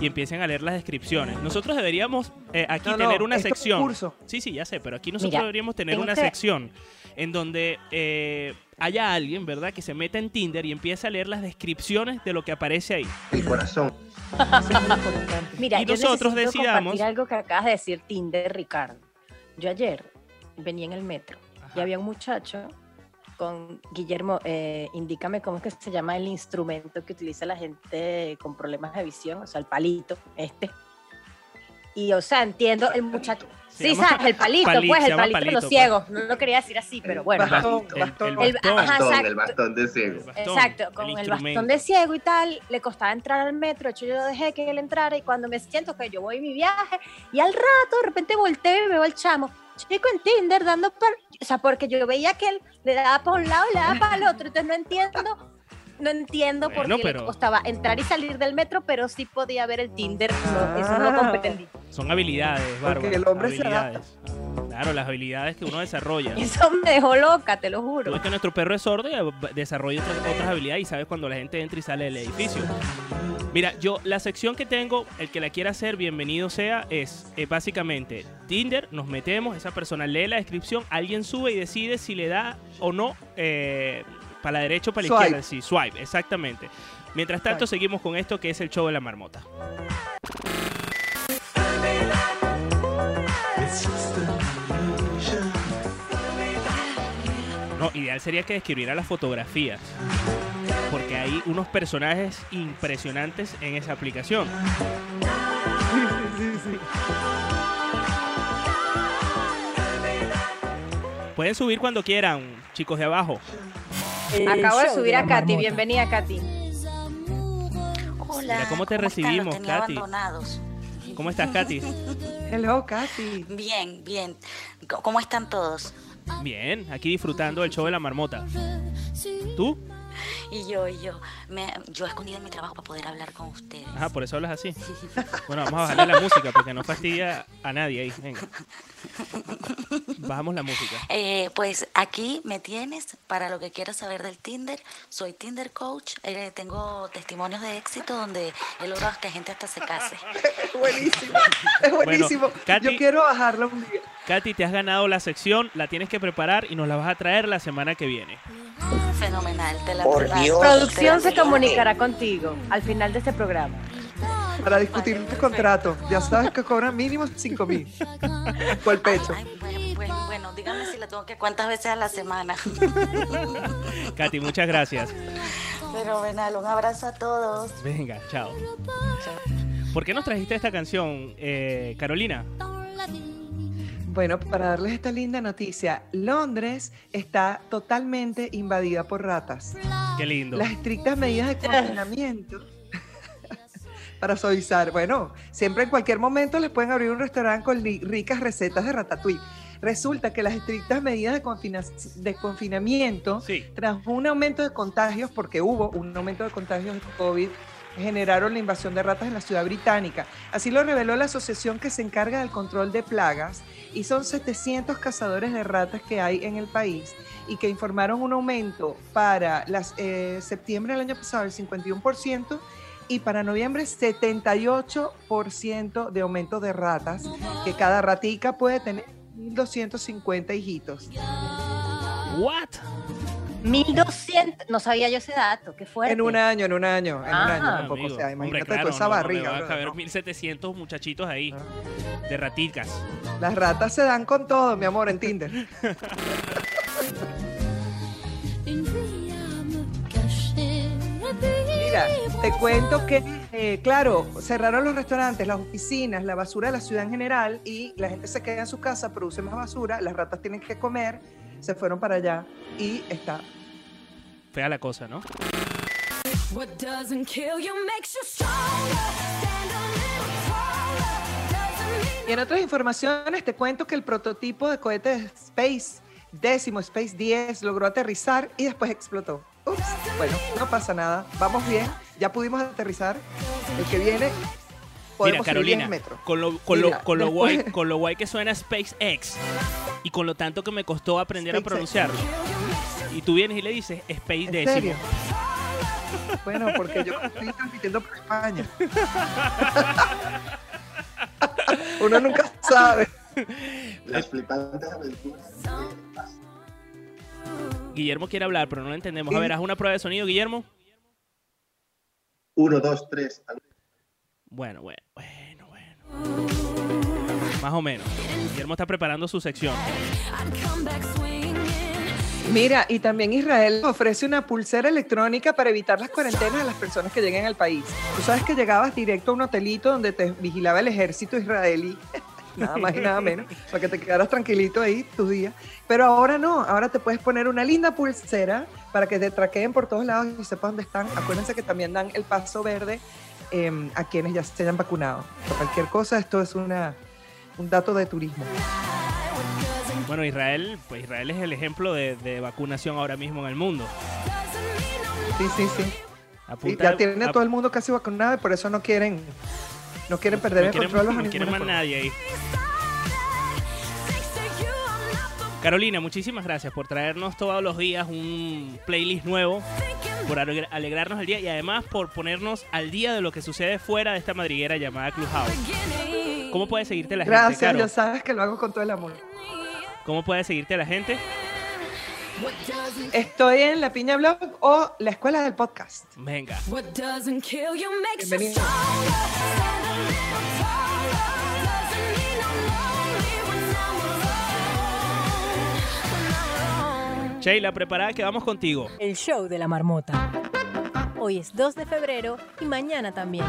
S2: y empiecen a leer las descripciones. Nosotros deberíamos eh, aquí tener una sección.
S8: curso.
S2: Sí, sí, ya sé, pero aquí nosotros deberíamos tener una sección en donde eh, haya alguien, ¿verdad?, que se meta en Tinder y empiece a leer las descripciones de lo que aparece ahí.
S10: El corazón.
S9: Mira,
S2: y nosotros decidamos.
S9: algo que acabas de decir Tinder, Ricardo. Yo ayer venía en el metro y había un muchacho con Guillermo, eh, indícame cómo es que se llama el instrumento que utiliza la gente con problemas de visión, o sea, el palito, este. Y, o sea, entiendo el muchacho. Sí, sabes, el palito, pues, el palito, de los ciegos. No lo quería decir así, pero bueno.
S10: El bastón, el, bastón, de ciego.
S9: Exacto, con el, bastón de ciego y tal, le costaba entrar al metro. De hecho, yo dejé que él entrara y cuando me siento que yo voy mi viaje y al rato de repente volteo y veo al chamo. Chico en Tinder dando, o sea, porque yo veía que él le daba para un lado y le daba para el otro, entonces no entiendo no entiendo por qué le costaba entrar y salir del metro, pero sí podía ver el Tinder. eso no lo comprendí.
S2: Son habilidades, Bárbara. Porque
S8: el hombre habilidades.
S2: Claro, las habilidades que uno desarrolla.
S9: Eso me dejó loca, te lo juro.
S2: Tú que nuestro perro es sordo y desarrolla otras, habilidades y sabes cuando la gente entra y sale del edificio. Mira, yo la sección que tengo, el que la quiera hacer, bienvenido sea, es eh, básicamente Tinder, nos metemos, esa persona lee la descripción, alguien sube y decide si le da o no eh, para la derecha o para la izquierda, sí, swipe, exactamente. Mientras tanto, seguimos con esto que es el show de la marmota. No, ideal sería que describiera las fotografías. Porque hay unos personajes impresionantes en esa aplicación. Pueden subir cuando quieran, chicos de abajo.
S9: Acabo de subir a Katy. Bienvenida, Katy.
S14: Hola.
S2: ¿Cómo te recibimos, Katy? ¿Cómo estás, Katy?
S8: Hello, Katy.
S14: Bien, bien. ¿Cómo están todos?
S2: Bien, aquí disfrutando del show de la marmota. ¿Tú?
S14: Y yo, y yo, me, yo escondida en mi trabajo para poder hablar con ustedes.
S2: Ajá, por eso hablas así. Bueno, vamos a bajarle la música porque no fastidia a nadie ahí. Venga. Bajamos la música.
S14: Eh, pues aquí me tienes para lo que quieras saber del Tinder. Soy Tinder Coach. Eh, tengo testimonios de éxito donde he logrado que gente hasta se case.
S8: buenísimo. Es buenísimo. yo quiero bajarlo un día.
S2: Katy, te has ganado la sección, la tienes que preparar y nos la vas a traer la semana que viene.
S14: Fenomenal, te la
S9: Por Dios, Producción se comunicará contigo al final de este programa.
S8: Para discutir tu contrato. Ya sabes que cobran mínimo 5 mil por el pecho.
S14: Pues bueno, díganme si la tengo que cuántas veces a la semana.
S2: Katy, muchas gracias.
S14: Pero venal, un abrazo a todos.
S2: Venga, chao. ¿Por qué nos trajiste esta canción, eh, Carolina?
S8: Bueno, para darles esta linda noticia, Londres está totalmente invadida por ratas.
S2: Qué lindo.
S8: Las estrictas medidas de confinamiento para suavizar. Bueno, siempre en cualquier momento les pueden abrir un restaurante con ricas recetas de ratatouille. Resulta que las estrictas medidas de, de confinamiento, tras un aumento de contagios, porque hubo un aumento de contagios de COVID, generaron la invasión de ratas en la ciudad británica. Así lo reveló la asociación que se encarga del control de plagas y son 700 cazadores de ratas que hay en el país y que informaron un aumento para las, eh, septiembre del año pasado del 51% y para noviembre 78% de aumento de ratas, que cada ratica puede tener 1.250 hijitos.
S2: ¿What?
S9: 1200, no sabía yo ese dato, qué fuerte.
S8: En un año, en un año, en un
S2: Ah,
S8: año tampoco. o sea, imagínate toda esa
S2: no, no,
S8: barriga.
S2: va a caber
S8: ¿no?
S2: 1700 muchachitos ahí, de raticas.
S8: Las ratas se dan con todo, mi amor, en Tinder. Mira, te cuento que, eh, claro, cerraron los restaurantes, las oficinas, la basura de la ciudad en general y la gente se queda en su casa, produce más basura, las ratas tienen que comer, se fueron para allá y está.
S2: Fea la cosa, ¿no?
S15: What doesn't kill you makes you stronger. Stand a little taller. Doesn't mean
S8: Y en otras informaciones te cuento que el prototipo de cohete Space décimo Space 10 logró aterrizar y después explotó. Ups, bueno, no pasa nada, vamos bien, ya pudimos aterrizar. El que viene,
S2: Mira,
S8: podemos subir 10
S2: Carolina, con lo, con, lo, con, lo guay, con lo guay que suena SpaceX y con lo tanto que me costó aprender a pronunciarlo. Y tú vienes y le dices Space
S8: ¿En
S2: décimo.
S8: serio? Bueno, porque yo estoy transmitiendo por España. Uno nunca sabe.
S10: Las flipantes aventuras.
S2: Guillermo quiere hablar, pero no lo entendemos. A ver, haz una prueba de sonido, Guillermo.
S10: Uno, dos, tres.
S2: Bueno, bueno, bueno, bueno. Más o menos. Guillermo está preparando su sección.
S8: Mira, y también Israel ofrece una pulsera electrónica para evitar las cuarentenas a las personas que lleguen al país. Tú sabes que llegabas directo a un hotelito donde te vigilaba el ejército israelí, nada más y nada menos, para que te quedaras tranquilito ahí tus días. Pero ahora no, ahora te puedes poner una linda pulsera para que te traqueen por todos lados y sepas dónde están. Acuérdense que también dan el paso verde eh, a quienes ya se hayan vacunado. Por cualquier cosa, esto es una, un dato de turismo.
S2: Bueno, Israel, pues Israel es el ejemplo de, de vacunación ahora mismo en el mundo.
S8: Sí, sí, sí.
S2: Apunta-
S8: ya tiene a todo el mundo casi vacunado y por eso no quieren, no quieren perder
S2: no
S8: el
S2: quieren,
S8: control
S2: no quieren más nadie ahí. Carolina, muchísimas gracias por traernos todos los días un playlist nuevo, por alegr- alegrarnos el día y además por ponernos al día de lo que sucede fuera de esta madriguera llamada Clubhouse. ¿Cómo puede seguirte la gente,
S8: Gracias, ya sabes que lo hago con todo el amor.
S2: ¿Cómo puede seguirte la gente?
S8: Estoy en La Piña Blog o La Escuela del Podcast.
S2: Venga.
S15: What doesn't kill you makes you
S8: Bienvenido.
S2: Sheila, preparada que vamos contigo.
S1: El show de la marmota. Hoy es 2 de febrero y mañana también.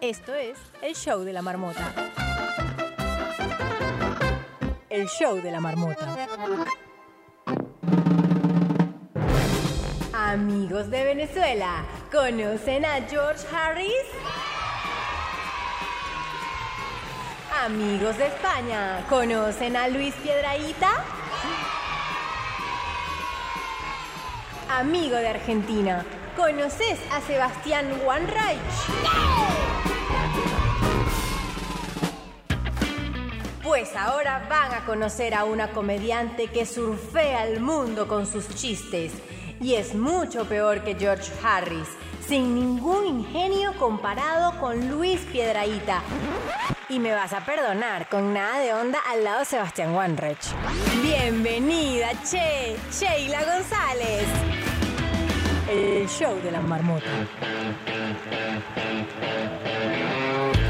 S1: Esto es el show de la marmota. El show de la marmota. Amigos de Venezuela, ¿conocen a George Harris? Amigos de España, ¿conocen a Luis Piedraíta? Amigo de Argentina, ¿conoces a Sebastián Wanreich? Pues ahora van a conocer a una comediante que surfea el mundo con sus chistes y es mucho peor que George Harris, sin ningún ingenio comparado con Luis Piedraíta. Y me vas a perdonar, con nada de onda al lado de Sebastián Wanreich. Bienvenida, Che, Sheila González. El show de la marmota.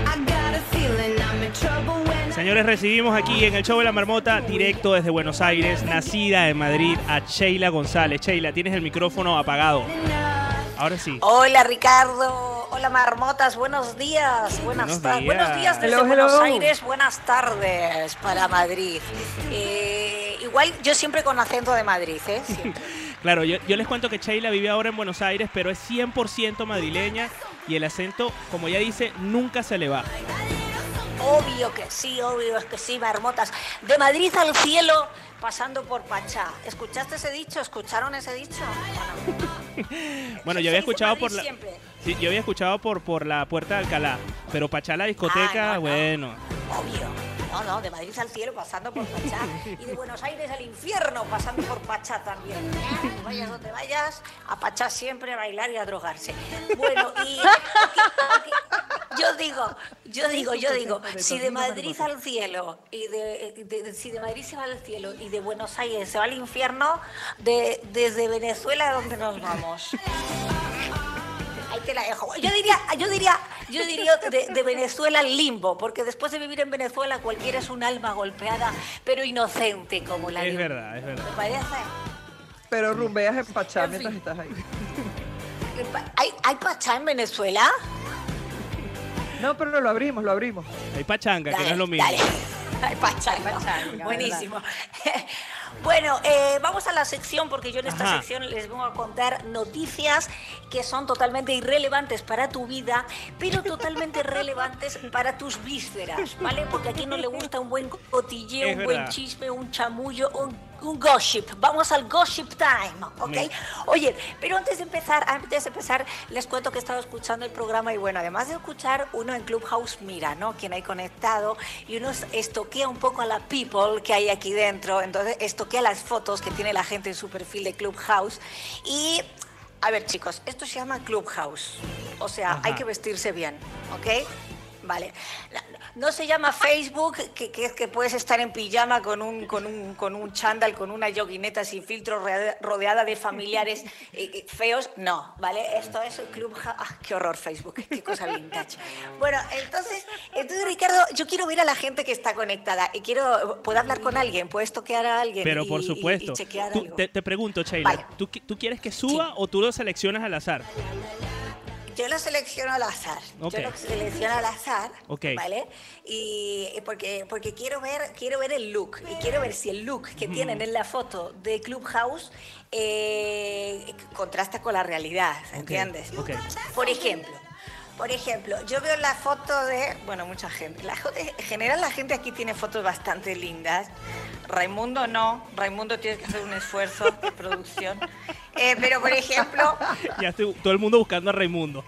S15: I got a feeling I'm in trouble when
S2: Señores, recibimos aquí en el show de la marmota, directo desde Buenos Aires, nacida en Madrid, a Sheila González. Sheila, tienes el micrófono apagado. Ahora sí.
S12: Hola Ricardo, hola marmotas, buenos días, buenas
S2: Buenos
S12: tardes,
S2: días.
S12: buenos días desde
S8: Hello,
S12: Buenos
S8: hello.
S12: Aires, buenas tardes para Madrid. Eh, igual yo siempre con acento de Madrid, ¿eh? Siempre.
S2: Claro, yo, yo les cuento que Sheila vive ahora en Buenos Aires, pero es 100% madrileña y el acento, como ella dice, nunca se le va.
S12: Obvio que sí, obvio es que sí, marmotas. De Madrid al cielo, pasando por Pachá. ¿Escuchaste ese dicho? ¿Escucharon ese dicho?
S2: Bueno, yo había escuchado por la, sí, yo había escuchado por, por la puerta de Alcalá, pero Pachá la discoteca,
S12: no, no.
S2: bueno.
S12: Obvio. No, no, de Madrid al cielo pasando por Pachá. Y de Buenos Aires al infierno pasando por Pachá también. Vayas donde vayas, a Pachá siempre a bailar y a drogarse. Bueno, y yo digo, yo digo, yo digo, si de Madrid al cielo y de, de- de- si de Madrid se va al cielo y de Buenos Aires se va al infierno, de, desde Venezuela ¿a dónde nos vamos? Ahí te la dejo. Yo diría, yo diría, yo diría de, de Venezuela al limbo, porque después de vivir en Venezuela cualquiera es un alma golpeada, pero inocente como la
S2: Es
S12: de-
S2: verdad, es verdad.
S12: ¿Te parece?
S8: Pero rumbeas en Pachá mientras estás ahí.
S12: ¿Hay, ¿Hay pachá en Venezuela?
S8: No, pero lo abrimos, lo abrimos.
S2: Hay pachanga, que no es lo mismo.
S12: dale. Hay pachanga.
S8: pachanga,
S12: Buenísimo. Bueno, eh, vamos a la sección porque yo en esta
S2: Ajá.
S12: sección les voy a contar noticias que son totalmente irrelevantes para tu vida, pero totalmente relevantes para tus vísceras, ¿vale? Porque a quien no le gusta un buen cotilleo, un buen chisme, un chamullo, un, un gossip. Vamos al gossip time, ¿ok? Oye, pero antes de empezar, antes de empezar, les cuento que he estado escuchando el programa y bueno, además de escuchar, uno en Clubhouse mira, ¿no? Quien hay conectado y uno es- estoquea un poco a la people que hay aquí dentro, entonces estoquea las fotos que tiene la gente en su perfil de Clubhouse y... A ver chicos, esto se llama Clubhouse, o sea,
S2: Ajá.
S12: hay que vestirse bien, ¿ok? Vale. No se llama Facebook, que, que es que puedes estar en pijama con un, con un, con un chándal, con una yoguineta sin filtro, rodea- rodeada de familiares eh, eh, feos. No, ¿vale? Esto es el club. ja- Ah, qué horror Facebook, qué cosa vintage. Bueno, entonces, entonces, Ricardo, yo quiero ver a la gente que está conectada y quiero. ¿Puedo hablar con alguien? ¿Puedes toquear a alguien?
S2: Pero
S12: y-
S2: por supuesto.
S12: Y, chequear
S2: Tú-
S12: algo?
S2: te, te pregunto, Sheila,
S12: Vale.
S2: ¿tú, qui- ¿tú quieres que suba o tú lo seleccionas al azar?
S12: Yo lo selecciono al azar. Yo lo selecciono al azar. ¿vale? Y y porque, porque quiero ver quiero ver el look y quiero ver si el look que tienen en la foto de Clubhouse eh, contrasta con la realidad, ¿entiendes? Por ejemplo, por ejemplo, yo veo la foto de, bueno, mucha gente. La, jo- en general la gente aquí tiene fotos bastante lindas. Raimundo no, Raimundo tiene que hacer un esfuerzo de producción. Eh, pero por ejemplo,
S2: Ya estoy todo el mundo buscando a Raimundo.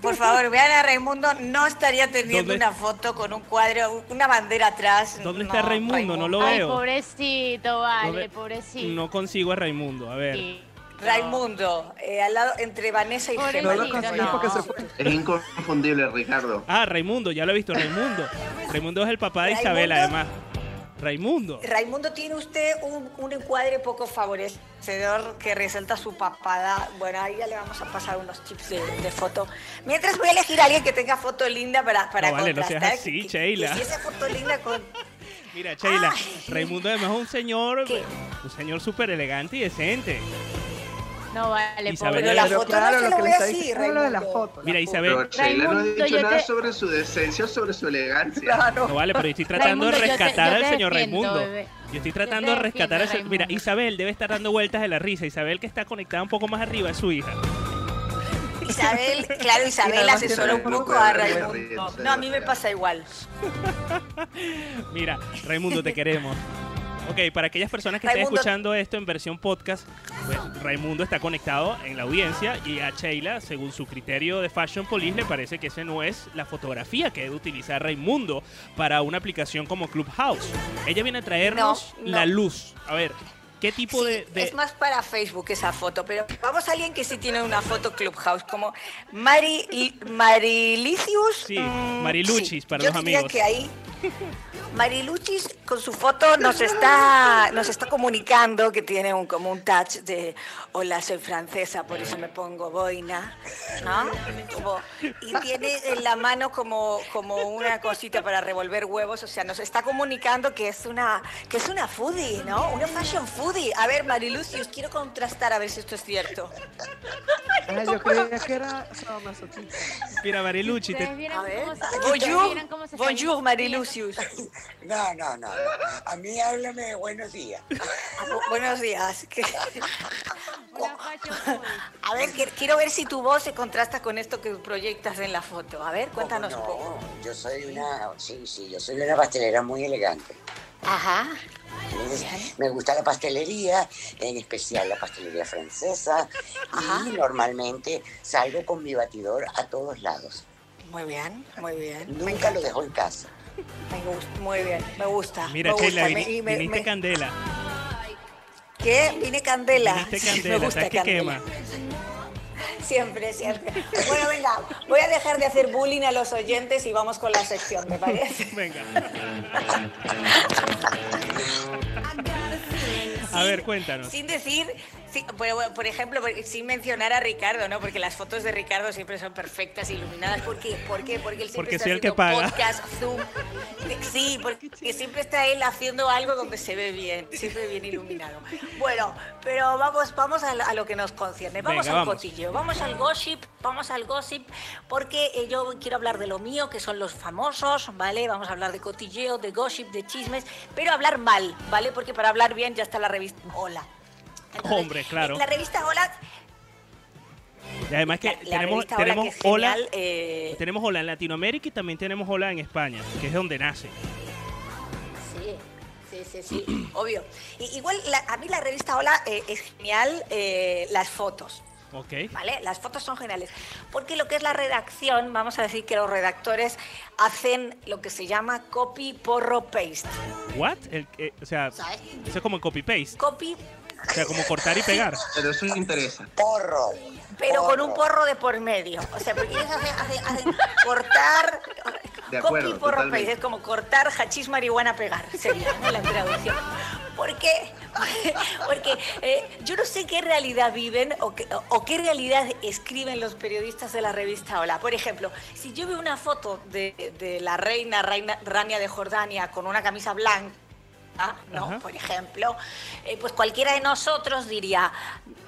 S12: por favor, vean a Raimundo, no estaría teniendo
S2: ¿Dónde?
S12: una foto con un cuadro, una bandera atrás.
S2: ¿Dónde está Raimundo? No lo
S7: Ay,
S2: veo.
S7: pobrecito, vale,
S2: ¿Dónde?
S7: pobrecito.
S2: No consigo a Raimundo. A ver.
S7: Sí.
S12: Raimundo, eh, al lado entre Vanessa y Gemma.
S8: No lo conseguís porque se fue.
S10: Es inconfundible, Ricardo.
S2: Ah, Raimundo, ya lo he visto, Raimundo. Raimundo es el papá de Isabel,
S12: Raimundo.
S2: además. Raimundo.
S12: Raimundo tiene usted un, un encuadre poco favorecedor que resalta su papada. Bueno, ahí ya le vamos a pasar unos chips de, de foto. Mientras voy a elegir a alguien que tenga foto linda para, para
S2: No, vale, no seas
S12: contrastar.
S2: así,
S12: que-
S2: Sheila.
S12: que si esa foto linda con...
S2: Mira, Sheila,
S12: Ay.
S2: Raimundo además es un señor,
S12: ¿Qué?
S2: un señor súper elegante y decente.
S7: No vale,
S2: Isabel.
S12: Pero la
S8: Pero
S12: foto
S8: claro,
S12: no se
S8: lo le está
S12: así,
S8: lo de la
S12: Raimundo.
S8: foto.
S2: Mira, Isabel,
S10: Pero Sheila no ha
S7: Raimundo,
S10: dicho nada
S7: te-
S10: sobre su decencia o sobre su elegancia.
S8: Claro.
S2: no vale, pero yo estoy tratando de
S7: Raimundo,
S2: rescatar al señor Raimundo.
S7: bebé.
S2: Yo estoy tratando de rescatar al
S7: defiendo,
S2: Mira,
S7: Raimundo.
S2: Isabel debe estar dando vueltas de la risa. Isabel que está conectada un poco más arriba es su hija.
S12: Isabel, claro, Isabel asesora un poco a Raimundo. No, a mí me pasa igual.
S2: Mira, Raimundo, te queremos. Ok, para aquellas personas que estén escuchando esto en versión podcast, pues Raimundo está conectado en la audiencia y a Sheila, según su criterio de Fashion Police, le parece que ese no es la fotografía que debe utilizar Raimundo para una aplicación como Clubhouse. Ella viene a traernos
S12: No, no.
S2: la luz. A ver, ¿qué tipo
S12: Sí,
S2: de, de-
S12: Es más para Facebook esa foto, pero vamos a alguien que sí tiene una foto Clubhouse, como Mari, Marilicius.
S2: Sí,
S12: mm,
S2: Mariluchis para
S12: Yo
S2: los
S12: diría
S2: amigos.
S12: que ahí, Mariluchis con su foto nos está, nos está comunicando que tiene un, como un touch de hola, soy francesa, por eso me pongo boina, ¿no? Como- y tiene en la mano como, como una cosita para revolver huevos, o sea, nos está comunicando que es una, que es una foodie, ¿no? Una fashion foodie. A ver, Mariluchis, quiero contrastar a ver si esto es cierto.
S8: Ah, yo creía que era sadomasoquista.
S2: Mira, Mariluchi, te-
S12: A ver,
S7: cómo se-
S12: bonjour, bonjour, Marilucius.
S11: No, no, no. no. A mí háblame de buenos días.
S12: Bu- Buenos días. ¿Qué-
S7: Una fashion foodie.
S12: A ver, quiero ver si tu voz se contrasta con esto que proyectas en la foto. A ver, cuéntanos un poco.
S11: No, yo soy una, sí, sí, yo soy una pastelera muy elegante.
S12: Ajá.
S11: Entonces, Me gusta la pastelería, en especial la pastelería francesa. Y normalmente salgo con mi batidor a todos lados.
S12: Muy bien, muy bien.
S11: Nunca lo dejo en casa.
S12: Me gusta, muy bien, me gusta.
S2: Mira,
S12: me
S2: Sheila,
S12: gusta, me-
S2: viniste candela.
S12: ¿Qué? Vine candela.
S2: Viniste candela,
S12: me gusta
S2: ¿sabes qué
S12: candela.
S2: quema?
S12: Siempre, siempre. Bueno, venga, voy a dejar de hacer bullying a los oyentes y vamos con la sección, ¿me parece?
S2: Venga. A ver, cuéntanos.
S12: Sin decir, sí, bueno, bueno, por ejemplo, por- sin mencionar a Ricardo, ¿no? Porque las fotos de Ricardo siempre son perfectas, iluminadas. ¿Por qué? ¿Por qué? Porque él siempre
S2: Porque
S12: está
S2: soy el que
S12: haciendo
S2: paga.
S12: podcast, Zoom. Sí, porque siempre está él haciendo algo donde se ve bien, siempre bien iluminado. Bueno, pero vamos, vamos a, lo- a lo que nos concierne. Vamos
S2: Venga,
S12: al
S2: vamos.
S12: cotillo, vamos al gossip, vamos al gossip, porque eh, yo quiero hablar de lo mío, que son los famosos, ¿vale? Vamos a hablar de cotilleo, de gossip, de chismes, pero hablar mal, ¿vale? Porque para hablar bien ya está la revista Hola. Entonces,
S2: Hombre, claro.
S12: La revista Hola,
S2: Y además que
S12: la
S2: tenemos,
S12: Hola
S2: tenemos hola,
S12: genial, eh,
S2: tenemos hola en Latinoamérica y también tenemos hola en España, que es donde nace.
S12: Sí, sí, sí, sí, obvio. Y- igual la- a mí la revista Hola eh, es genial eh, las fotos.
S2: Ok.
S12: ¿Vale? Las fotos son geniales. Porque lo que es la redacción, vamos a decir que los redactores hacen lo que se llama copy porro paste.
S2: What? El- eh, o sea,
S12: ¿Sabes?
S2: eso es como copy paste.
S12: Copy,
S2: O sea, como cortar y pegar.
S10: Pero eso interesa.
S11: Porro.
S12: pero con un porro de por medio. O sea, porque ellos hacen, hacen- hacen cortar.
S10: De acuerdo,
S12: copy porro
S10: totalmente.
S12: paste. Es como cortar hachís marihuana pegar. Sería ¿no? la traducción. ¿Por qué? Porque eh, yo no sé qué realidad viven o qué, o qué realidad escriben los periodistas de la revista Hola. Por ejemplo, si yo veo una foto de, de la reina, reina Rania de Jordania con una camisa blanca, ¿no?
S2: Ajá.
S12: Por ejemplo, eh, pues cualquiera de nosotros diría,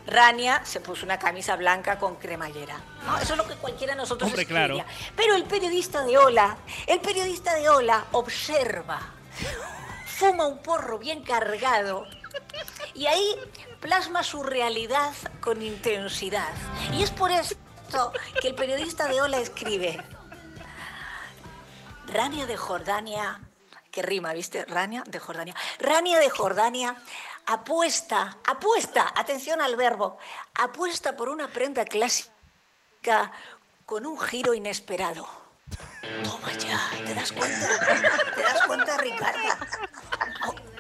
S12: Rania se puso una camisa blanca con cremallera. ¿no? Eso es lo que cualquiera de nosotros
S2: Hombre, claro.
S12: Pero el periodista de Hola, el periodista de Hola observa, fuma un porro bien cargado y ahí plasma su realidad con intensidad. Y es por esto que el periodista de Hola escribe, Rania de Jordania, que rima, ¿viste? Rania de Jordania. Rania de Jordania apuesta, apuesta, atención al verbo, apuesta por una prenda clásica con un giro inesperado. Toma ya, ¿te das cuenta? ¿Te das cuenta, Ricardo?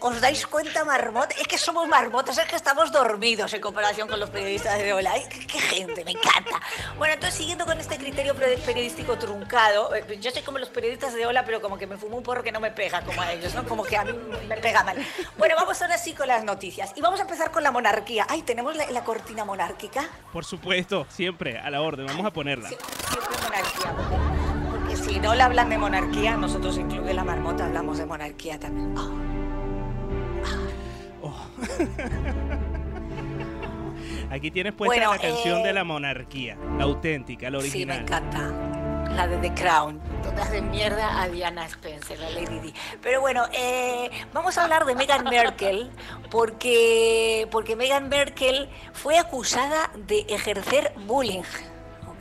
S12: ¿Os dais cuenta, marmota? Es que somos marmotas, es que estamos dormidos en comparación con los periodistas de Hola. Ay, qué, qué gente, me encanta. Bueno, entonces, siguiendo con este criterio periodístico truncado, eh, yo soy como los periodistas de Hola, pero como que me fumo un porro que no me pega como a ellos, ¿no? Como que a mí me pega mal. Bueno, vamos ahora sí con las noticias. Y vamos a empezar con la monarquía. Ay, ¿tenemos la, la cortina monárquica?
S2: Por supuesto, siempre a la orden. Vamos a ponerla.
S12: Siempre monarquía, porque, porque si no le hablan de monarquía, nosotros, incluye la marmota, hablamos de monarquía también. Ah.
S2: Aquí tienes puesta
S12: Bueno,
S2: la canción
S12: eh,
S2: de la monarquía, la auténtica, la
S12: Sí, me
S2: original.
S12: encanta. La de The Crown, donde hacen mierda a Diana Spencer, la Lady Di. Pero bueno, eh, vamos a hablar de Meghan Merkel, porque, porque Meghan Merkel fue acusada de ejercer bullying. ¿ok?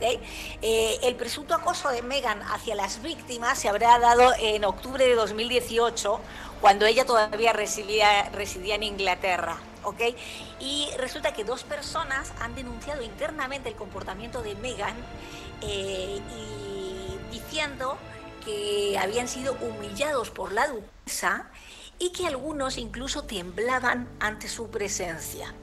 S12: Eh, el presunto acoso de Meghan hacia las víctimas se habrá dado en octubre de 2018, cuando ella todavía residía, residía en Inglaterra. ¿ok? Y resulta que dos personas han denunciado internamente el comportamiento de Meghan eh, diciendo que habían sido humillados por la duquesa y que algunos incluso temblaban ante su presencia.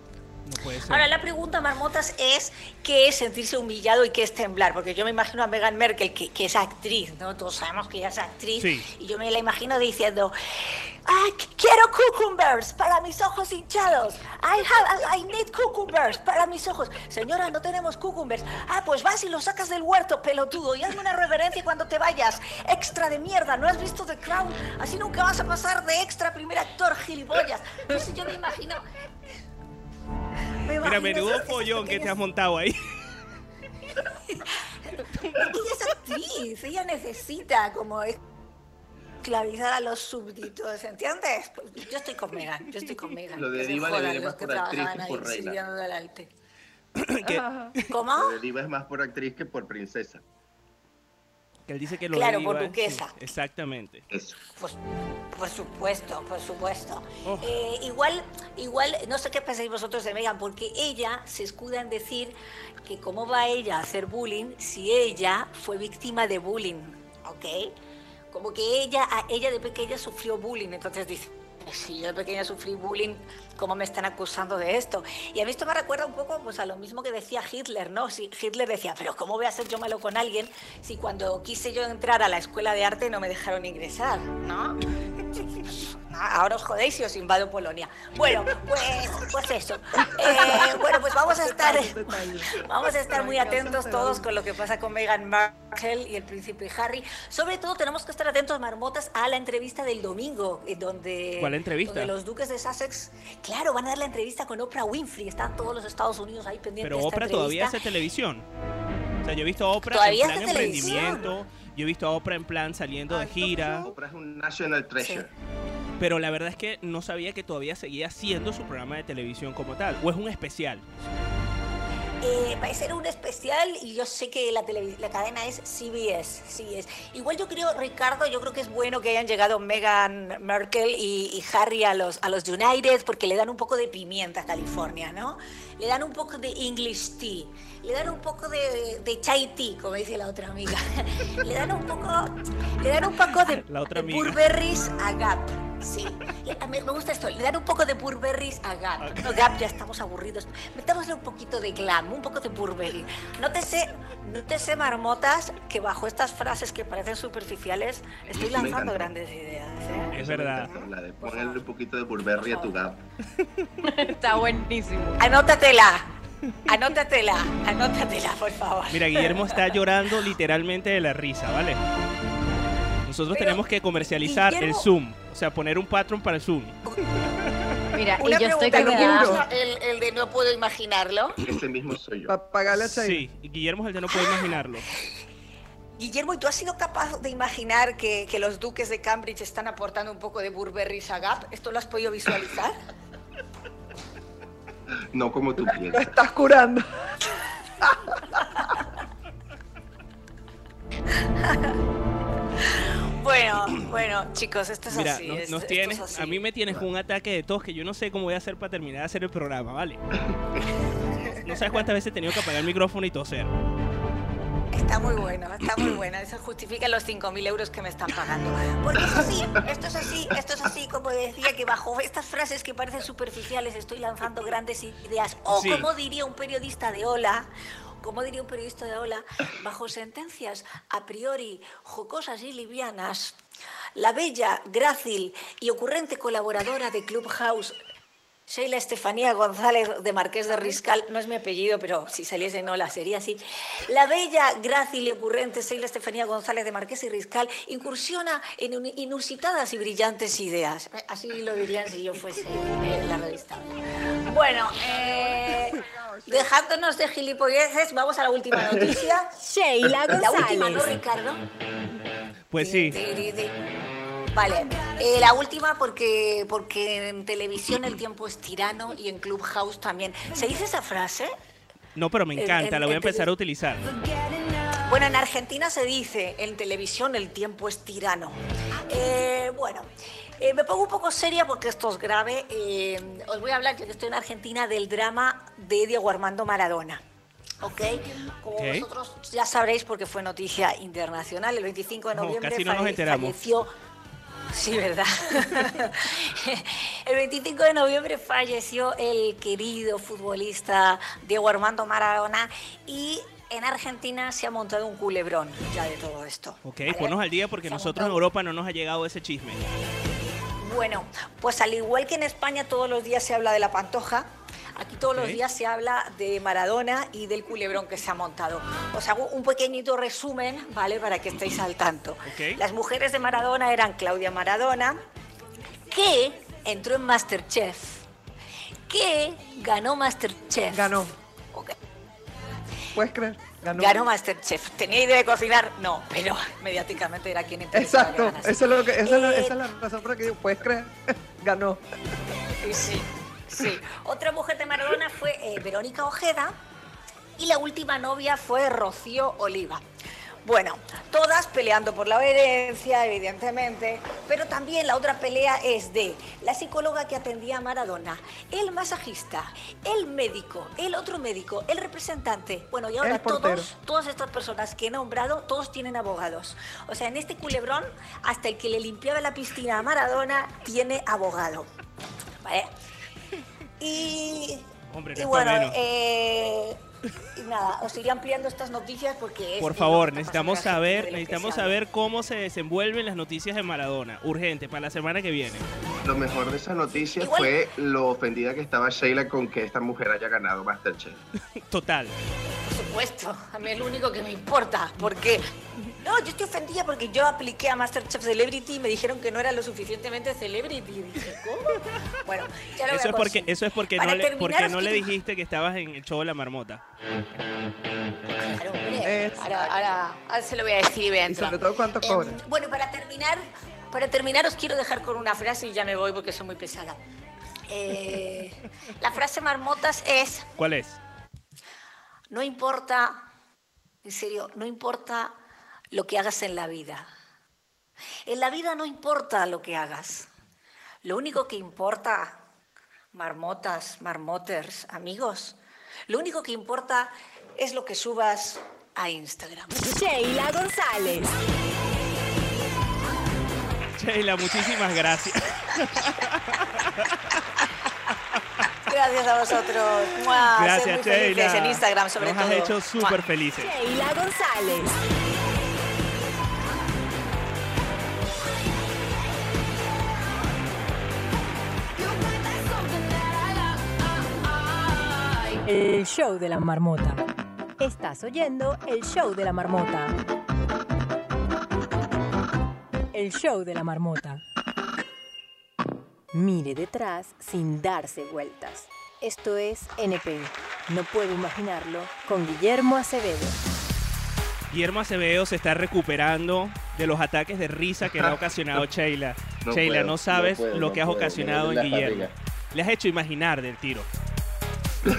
S2: No puede ser.
S12: Ahora la pregunta, Marmotas, es qué es sentirse humillado y qué es temblar, porque yo me imagino a Meghan Merkel, que, que es actriz, ¿no? Todos sabemos que ella es actriz,
S2: Sí.
S12: y yo me la imagino diciendo, "Ah, qu- quiero cucumbers para mis ojos hinchados, I, have, I need cucumbers para mis ojos. Señora, no tenemos cucumbers. Ah, pues vas y los sacas del huerto, pelotudo, y hazme una reverencia cuando te vayas. Extra de mierda, ¿no has visto The Crown? Así nunca vas a pasar de extra primer actor, gilipollas. Entonces yo me imagino... me
S2: Mira, menudo follón que te has montado ahí.
S12: Ella es actriz, ella necesita como esclavizar a los súbditos, ¿entiendes? Yo estoy con Megan, yo estoy con Megan.
S10: Lo de
S12: jodan
S10: diré
S12: los
S10: más
S12: que
S10: por actriz
S12: trabajaban
S10: que
S12: ahí
S10: por reina.
S12: del arte. ¿Cómo?
S10: Lo de diva es más por actriz que por princesa.
S2: Que él dice que lo
S12: Claro, por duquesa.
S2: sí, exactamente.
S10: Eso.
S12: Pues, por supuesto, por supuesto.
S2: Oh.
S12: Eh, igual, igual, no sé qué pensáis vosotros de Megan, porque ella se escuda en decir que cómo va ella a hacer bullying si ella fue víctima de bullying, ¿ok? Como que ella, a- ella de pequeña sufrió bullying, entonces dice, si yo de pequeña sufrí bullying, ¿cómo me están acusando de esto? Y a mí esto me recuerda un poco pues, a lo mismo que decía Hitler, ¿no? Si Hitler decía, pero ¿cómo voy a ser yo malo con alguien si cuando quise yo entrar a la escuela de arte no me dejaron ingresar, ¿no? Ah, Ahora os jodéis y os invado Polonia. Bueno, pues, pues eso. Eh, bueno, pues vamos a estar, vamos a estar muy atentos todos con lo que pasa con Meghan Markle y el príncipe Harry. Sobre todo tenemos que estar atentos, marmotas, a la entrevista del domingo, eh, donde,
S2: ¿Cuál entrevista?
S12: donde los duques de Sussex, claro, van a dar la entrevista con Oprah Winfrey. Están todos los Estados Unidos ahí pendientes
S2: Pero
S12: de esta
S2: Oprah todavía
S12: entrevista.
S2: hace televisión. O sea, yo he visto a Oprah
S12: Todavía
S2: en plan emprendimiento, yo he visto a Oprah en plan saliendo de gira,
S10: Oprah es un national treasure.
S2: pero la verdad es que no sabía que todavía seguía haciendo su programa de televisión como tal, o es un especial.
S12: Eh, va a ser un especial y yo sé que la, la cadena es CBS, CBS. Igual yo creo, Ricardo, yo creo que es bueno que hayan llegado Meghan Merkel y, y Harry a los, a los United porque le dan un poco de pimienta a California, ¿no? Le dan un poco de English tea, le dan un poco de, de chai tea, como dice la otra amiga. le dan un poco, le dan un poco de,
S2: La otra
S12: de
S2: amiga.
S12: Burberrys a Gap. Sí, Le- a mí me gusta esto, le dan un poco de Burberrys a Gap. No, Gap, ya estamos aburridos. Metámosle un poquito de glam, un poco de Burberry. Nótese, nótese, marmotas, que bajo estas frases que parecen superficiales, estoy lanzando grandes ideas. ¿eh?
S2: Es verdad.
S10: La de ponerle un poquito de Burberry a tu gap.
S7: Está buenísimo.
S12: Anótatela, anótatela, anótatela, por favor.
S2: Mira, Guillermo está llorando literalmente de la risa, ¿vale? Nosotros
S12: Pero,
S2: tenemos que comercializar el
S12: Guillermo-
S2: Zoom, o sea, poner un patrón para el Zoom.
S7: Mira,
S12: Una
S7: y yo estoy
S12: pregunta,
S7: que me
S12: ¿no?
S7: da...
S12: el, el de no puedo imaginarlo.
S10: Ese mismo soy yo.
S8: Para pagarle a China.
S2: Sí, Guillermo es el de no puede imaginarlo.
S12: Guillermo, ¿y tú has sido capaz de imaginar que, que los duques de Cambridge están aportando un poco de Burberry a Gap? ¿Esto lo has podido visualizar?
S10: No como tú
S8: Lo
S10: piensas.
S8: estás curando.
S12: Bueno, bueno, chicos, esto es
S2: Mira,
S12: así.
S2: nos,
S12: es-
S2: nos
S12: esto
S2: tienes,
S12: es así.
S2: a mí me tienes con un ataque de tos que yo no sé cómo voy a hacer para terminar de hacer el programa, ¿vale? No sabes cuántas veces he tenido que apagar el micrófono y toser.
S12: Está muy bueno, está muy bueno. Eso justifica los 5.000 euros que me están pagando. Porque es así, esto es así, esto es así, como decía, que bajo estas frases que parecen superficiales estoy lanzando grandes ideas. O
S2: Sí.
S12: como diría un periodista de Hola, como diría un periodista de Hola, bajo sentencias a priori jocosas y livianas, la bella, grácil y ocurrente colaboradora de Clubhouse Sheila Estefanía González de Marqués de Riscal, no es mi apellido, pero si saliese en Ola sería así. La bella, grácil y ocurrente Sheila Estefanía González de Marqués y Riscal incursiona en inusitadas y brillantes ideas. Eh, Así lo dirían si yo fuese eh, la revista. Bueno, eh, dejándonos de gilipolleces, vamos a la última noticia.
S1: Sheila
S12: La última, ¿no,
S1: González.
S12: Ricardo?
S2: Pues sí.
S12: Vale, eh, la última porque, porque en televisión el tiempo es tirano y en Clubhouse también. ¿Se dice esa frase?
S2: No, pero me encanta, la voy a empezar a utilizar.
S12: Bueno, en Argentina se dice en televisión el tiempo es tirano. Eh, bueno, eh, me pongo un poco seria porque esto es grave. Eh, os voy a hablar, ya que estoy en Argentina, del drama de Diego Armando Maradona. ¿Ok? Como vosotros ya sabréis porque fue noticia internacional, el 25 de
S2: No,
S12: noviembre
S2: casi no nos enteramos.
S12: falleció Sí, ¿verdad? el 25 de noviembre falleció el querido futbolista Diego Armando Maradona y en Argentina se ha montado un culebrón ya de todo esto.
S2: Ok, ponnos al día porque nosotros en Europa no nos ha llegado ese chisme.
S12: Bueno, pues al igual que en España todos los días se habla de la pantoja, aquí todos los días se habla de Maradona y del culebrón que se ha montado. Os hago un pequeñito resumen, ¿vale? Para que estéis al tanto. Las mujeres de Maradona eran Claudia Maradona, que entró en Masterchef, que ganó Masterchef.
S8: Ganó. ¿Puedes creer? Ganó.
S12: Ganó Masterchef. ¿Tenía idea de cocinar? No, pero mediáticamente era quien que
S8: Exacto,
S12: ganase.
S8: eso es lo que, eso es lo-
S12: Eh,
S8: esa es la razón por la que digo, ¿puedes creer? Ganó.
S12: Sí, sí, sí. Otra mujer de Maradona fue eh, Verónica Ojeda y la última novia fue Rocío Oliva. Bueno, todas peleando por la herencia, evidentemente, pero también la otra pelea es de la psicóloga que atendía a Maradona, el masajista, el médico, el otro médico, el representante. Bueno, y ahora todos, todas estas personas que he nombrado, todos tienen abogados. O sea, en este culebrón, hasta el que le limpiaba la piscina a Maradona tiene abogado. ¿Vale? Y,
S2: Hombre, no
S12: y bueno, eh, y nada, os iré ampliando estas noticias porque es
S2: Por
S12: es
S2: favor, necesitamos saber, necesitamos saber cómo se desenvuelven las noticias de Maradona. Urgente, para la semana que viene.
S10: Lo mejor de esa noticia
S12: Igual-
S10: fue lo ofendida que estaba Sheila con que esta mujer haya ganado Masterchef.
S2: Total.
S12: Por supuesto, a mí es lo único que me importa, porque... No, yo estoy ofendida porque yo apliqué a Masterchef Celebrity y me dijeron que no era lo suficientemente celebrity. Y dije, ¿cómo? Bueno, ya lo voy
S2: Eso
S12: a
S2: es porque, eso es porque
S12: Para
S2: no le, porque no le dijiste que estabas en el show de la marmota.
S12: Claro, hombre, ahora, ahora, ahora se lo voy a decir y
S8: sobre todo cuánto
S12: Em,
S8: cobra.
S12: bueno, para terminar, para terminar os quiero dejar con una frase y ya me voy porque soy muy pesada. Eh, la frase marmotas es,
S2: ¿Cuál es?
S12: No importa, en serio, no importa lo que hagas en la vida. En la vida no importa lo que hagas. Lo único que importa, marmotas, marmoters, amigos, lo único que importa es lo que subas a Instagram.
S1: Sheila González.
S2: Sheila, muchísimas gracias.
S12: Gracias a vosotros. ¡Mua!
S2: Gracias,
S12: muy felices
S2: Sheila.
S12: en Instagram sobre
S2: Nos
S12: todo.
S2: has hecho súper felices.
S1: Sheila González. El show de la marmota. Estás oyendo el show de la marmota. El show de la marmota. Mire detrás sin darse vueltas. Esto es NP. No puedo imaginarlo con Guillermo Acevedo.
S2: Guillermo Acevedo se está recuperando de los ataques de risa que le ha ocasionado Sheila.
S10: No
S2: Sheila,
S10: puedo,
S2: no sabes
S10: no puedo,
S2: lo
S10: no
S2: que has
S10: puedo,
S2: ocasionado en Guillermo. Le has hecho imaginar del tiro.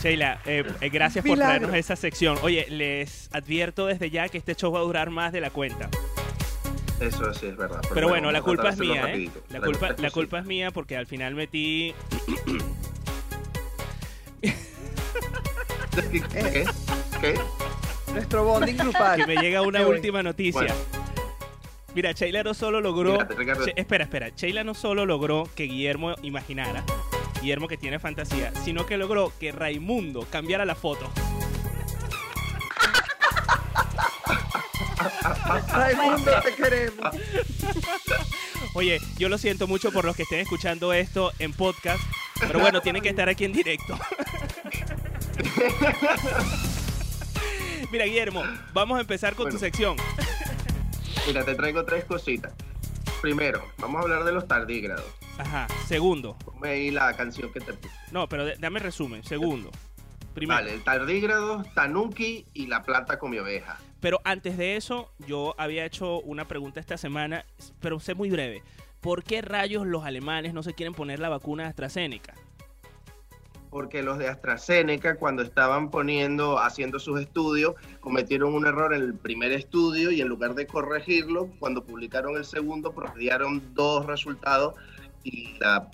S2: Sheila, eh, eh, gracias por traernos esa sección. Oye, les advierto desde ya que este show va a durar más de la cuenta.
S10: Eso sí es verdad.
S2: Pero bueno, la
S10: vamos a
S2: culpa es mía, ¿eh? La culpa, la culpa es mía porque al final metí...
S10: ¿Qué? ¿Qué? ¿Qué?
S8: Nuestro bonding grupal.
S2: que me llega una
S8: Qué bueno.
S2: última noticia.
S10: Bueno.
S2: Mira, Sheila no solo logró.
S10: Ricardo.
S2: Che- espera, espera. Sheila no solo logró que Guillermo imaginara, Guillermo que tiene fantasía, sino que logró que Raimundo cambiara la foto.
S8: Raimundo, te queremos.
S2: Oye, yo lo siento mucho por los que estén escuchando esto en podcast, pero bueno, tienen que estar aquí en directo. Mira, Guillermo, vamos a empezar con tu sección.
S10: Mira, te traigo tres cositas. Primero, vamos a hablar de los tardígrados.
S2: Ajá. Segundo.
S10: Ponme ahí la canción que te puse.
S2: No, pero de- dame resumen. Segundo. Primero.
S10: Vale, el tardígrado, Tanuki y la plata con mi oveja.
S2: Pero antes de eso, yo había hecho una pregunta esta semana, pero sé muy breve. ¿Por qué rayos los alemanes no se quieren poner la vacuna de AstraZeneca?
S10: Porque los de AstraZeneca, cuando estaban poniendo, haciendo sus estudios, cometieron un error en el primer estudio y en lugar de corregirlo, cuando publicaron el segundo, promediaron dos resultados y la,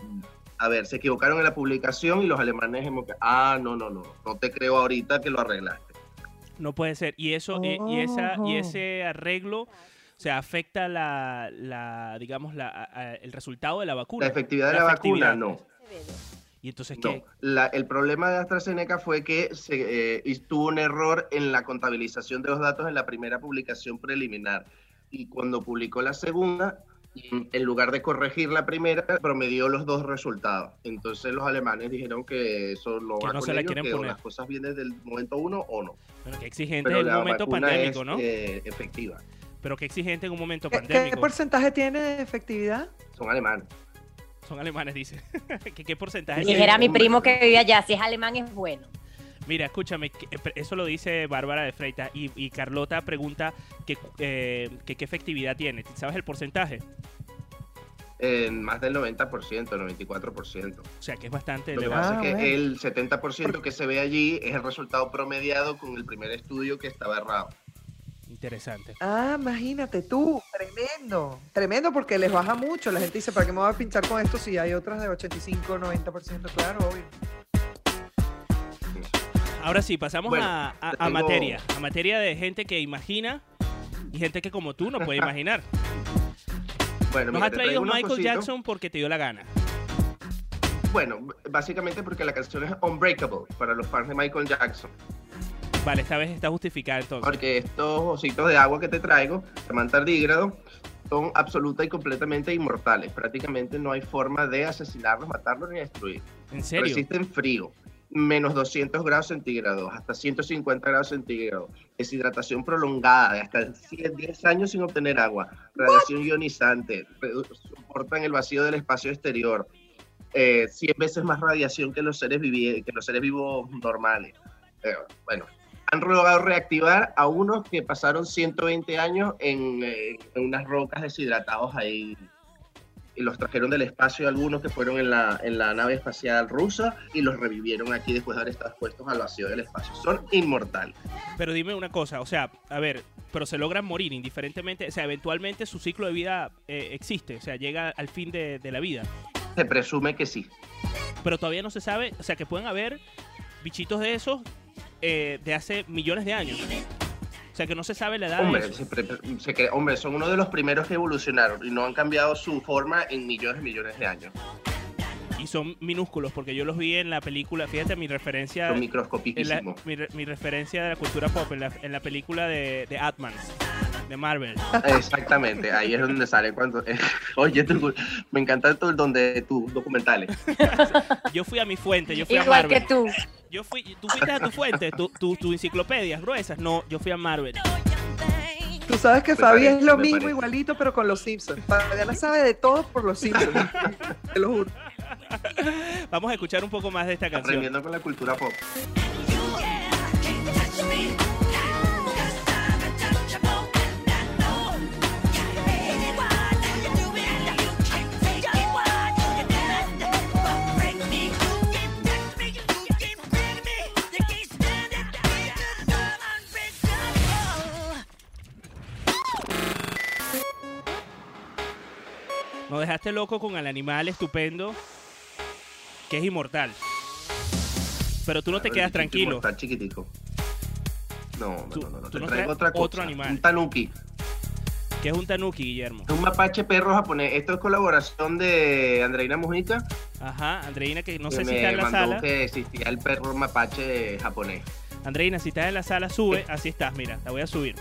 S10: a ver, se equivocaron en la publicación y los alemanes ah, no, no, no, no te creo ahorita que lo arreglaste.
S2: No puede ser. Y eso, eh, y esa, y
S8: Ojo.
S2: ese arreglo O sea, afecta la, la digamos, la, a- a- el resultado de la vacuna.
S10: La efectividad de la, vacuna,
S2: efectividad.
S10: no.
S2: Y entonces,
S10: No,
S2: ¿qué?
S10: la- el problema de AstraZeneca fue que se, eh, y tuvo un error en la contabilización de los datos en la primera publicación preliminar. Y cuando publicó la segunda, en lugar de corregir la primera, promedió los dos resultados. Entonces los alemanes dijeron que eso no
S2: Que
S10: va
S2: no
S10: con
S2: se la quieren
S10: que
S2: poner.
S10: las cosas vienen desde el momento uno o no.
S2: Bueno, qué exigente
S10: Pero
S2: en un momento pandémico,
S10: es,
S2: ¿no?
S10: eh, efectiva.
S2: Pero qué exigente en un momento
S8: ¿Qué, qué
S2: pandémico.
S8: porcentaje tiene de efectividad?
S10: Son alemanes.
S2: Son alemanes, dice. ¿Qué, qué porcentaje?
S9: Dijera mi primo que vive allá, si es alemán es bueno.
S2: Mira, escúchame, que- eh, eso lo dice Bárbara de Freitas y, y Carlota pregunta que, eh, que qué efectividad tiene. ¿Sabes el porcentaje?
S10: En más del 90%, 94%.
S2: O sea, que es bastante
S10: Lo que
S2: elevado.
S10: pasa
S8: Ah,
S10: es que
S8: bueno.
S10: el 70% que se ve allí es el resultado promediado con el primer estudio que estaba errado.
S2: Interesante.
S8: Ah, imagínate tú, tremendo. Tremendo porque les baja mucho. La gente dice, ¿para qué me voy a pinchar con esto si hay otras de 85, 90%? Claro, obvio.
S2: Ahora sí, pasamos
S10: Bueno,
S2: a, a-
S10: te
S2: materia. A materia de gente que imagina y gente que como tú no puede imaginar.
S10: Bueno,
S2: Nos
S10: mira,
S2: ha
S10: te
S2: traído Michael
S10: cositos.
S2: Jackson porque te dio la gana.
S10: Bueno, básicamente porque la canción es Unbreakable para los fans de Michael Jackson.
S2: Vale, esta vez está justificada entonces.
S10: Porque estos ositos de agua que te traigo, llaman tardígrado, son absoluta y completamente inmortales. Prácticamente no hay forma de asesinarlos, matarlos ni destruir.
S2: ¿En serio?
S10: Resisten frío. Menos 200 grados centígrados, hasta 150 grados centígrados. Deshidratación prolongada de hasta 100 10 años sin obtener agua. Radiación ionizante. Soportan el vacío del espacio exterior. Eh, 100 veces más radiación que los seres, que los seres vivos normales. Eh, bueno, han logrado reactivar a unos que pasaron 120 años en, eh, en unas rocas deshidratados ahí y los trajeron del espacio algunos que fueron en la, en la nave espacial rusa y los revivieron aquí después de haber estado expuestos al vacío del espacio. Son inmortales.
S2: Pero dime una cosa, o sea, a ver, pero se logran morir indiferentemente, o sea, eventualmente su ciclo de vida eh, existe, o sea, llega al fin de, de la vida.
S10: Se presume que sí.
S2: Pero todavía no se sabe, o sea, que pueden haber bichitos de esos eh, de hace millones de años. O sea, que no se sabe la edad
S10: Hombre, se se son uno de los primeros que evolucionaron y no han cambiado su forma en millones y millones de años.
S2: Y son minúsculos, porque yo los vi en la película, fíjate mi referencia...
S10: Son microscopiquísimos.
S2: mi, re- mi referencia de la cultura pop en la, en la película de, de Ant-Man, de Marvel.
S10: Exactamente, ahí es donde sale cuando... Oye, tú- me encanta tu, donde tus documentales.
S2: Yo fui a mi fuente, yo fui a
S9: Igual
S2: Marvel.
S9: que tú.
S2: Yo fui, tú fuiste a tu fuente, tu, tu, tu enciclopedias gruesas. No, yo fui a Marvel.
S8: Tú sabes que Fabi es lo mismo
S10: parece.
S8: igualito, pero con los Simpsons. Fabiana sabe de todo por los Simpsons. Te lo juro.
S2: Vamos a escuchar un poco más de esta canción.
S10: Aprendiendo con la cultura pop.
S2: Nos dejaste loco con el animal estupendo que es inmortal. Pero tú no te quedas tranquilo.
S10: inmortal chiquitico. No, no, no, no, no. Te traigo otra cosa.
S2: otro animal.
S10: Un tanuki.
S2: Que es un tanuki, Guillermo.
S10: Es un mapache perro japonés. Esto es colaboración de Andreina Mujica.
S2: Ajá, Andreina, que no
S10: que
S2: sé si
S10: me
S2: está en la
S10: mandó
S2: sala.
S10: que existía el perro mapache japonés.
S2: Andreina, si estás en la sala, sube. Así estás, mira, la voy a subir.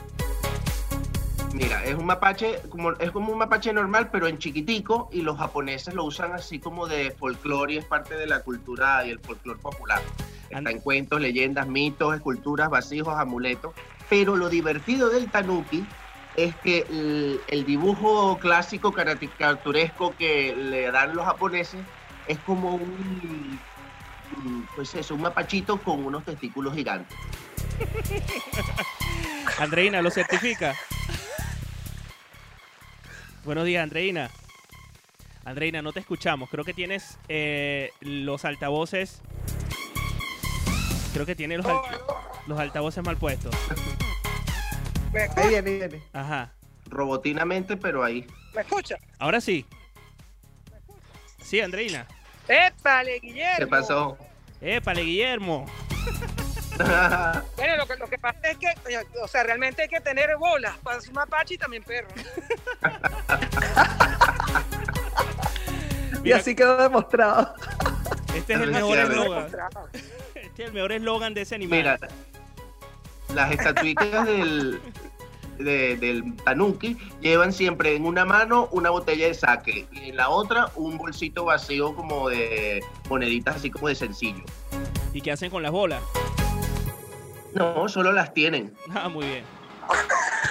S10: Mira, es un mapache, como, es como un mapache normal, pero en chiquitico, y los japoneses lo usan así como de folclore y es parte de la cultura y el folclore popular. Está en cuentos, leyendas, mitos, esculturas, vasijos, amuletos. Pero lo divertido del tanuki es que el, el dibujo clásico caricaturesco que le dan los japoneses es como un, un, pues eso, un mapachito con unos testículos gigantes.
S2: Andreina, ¿lo certifica? Buenos días, Andreina. Andreina, no te escuchamos. Creo que tienes eh, los altavoces. Creo que tiene los, al- los altavoces mal puestos.
S8: Ahí viene, ahí viene.
S2: Ajá.
S10: Robotinamente, pero ahí.
S16: ¿Me escucha?
S2: Ahora sí. Sí, Andreina.
S16: ¡Épale, Guillermo!
S10: ¿Qué pasó?
S2: Épale, Guillermo.
S16: Bueno, lo que, lo que pasa es que, o sea, realmente hay que tener bolas para ser mapache y también perro.
S8: y así quedó demostrado.
S2: Este es el mejor eslogan. Este es el mejor eslogan de ese animal.
S10: Mira, las estatuitas del, de- del tanuki llevan siempre en una mano una botella de sake y en la otra un bolsito vacío como de moneditas así como de sencillo.
S2: ¿Y qué hacen con las bolas?
S10: No, solo las tienen.
S2: Ah, muy bien.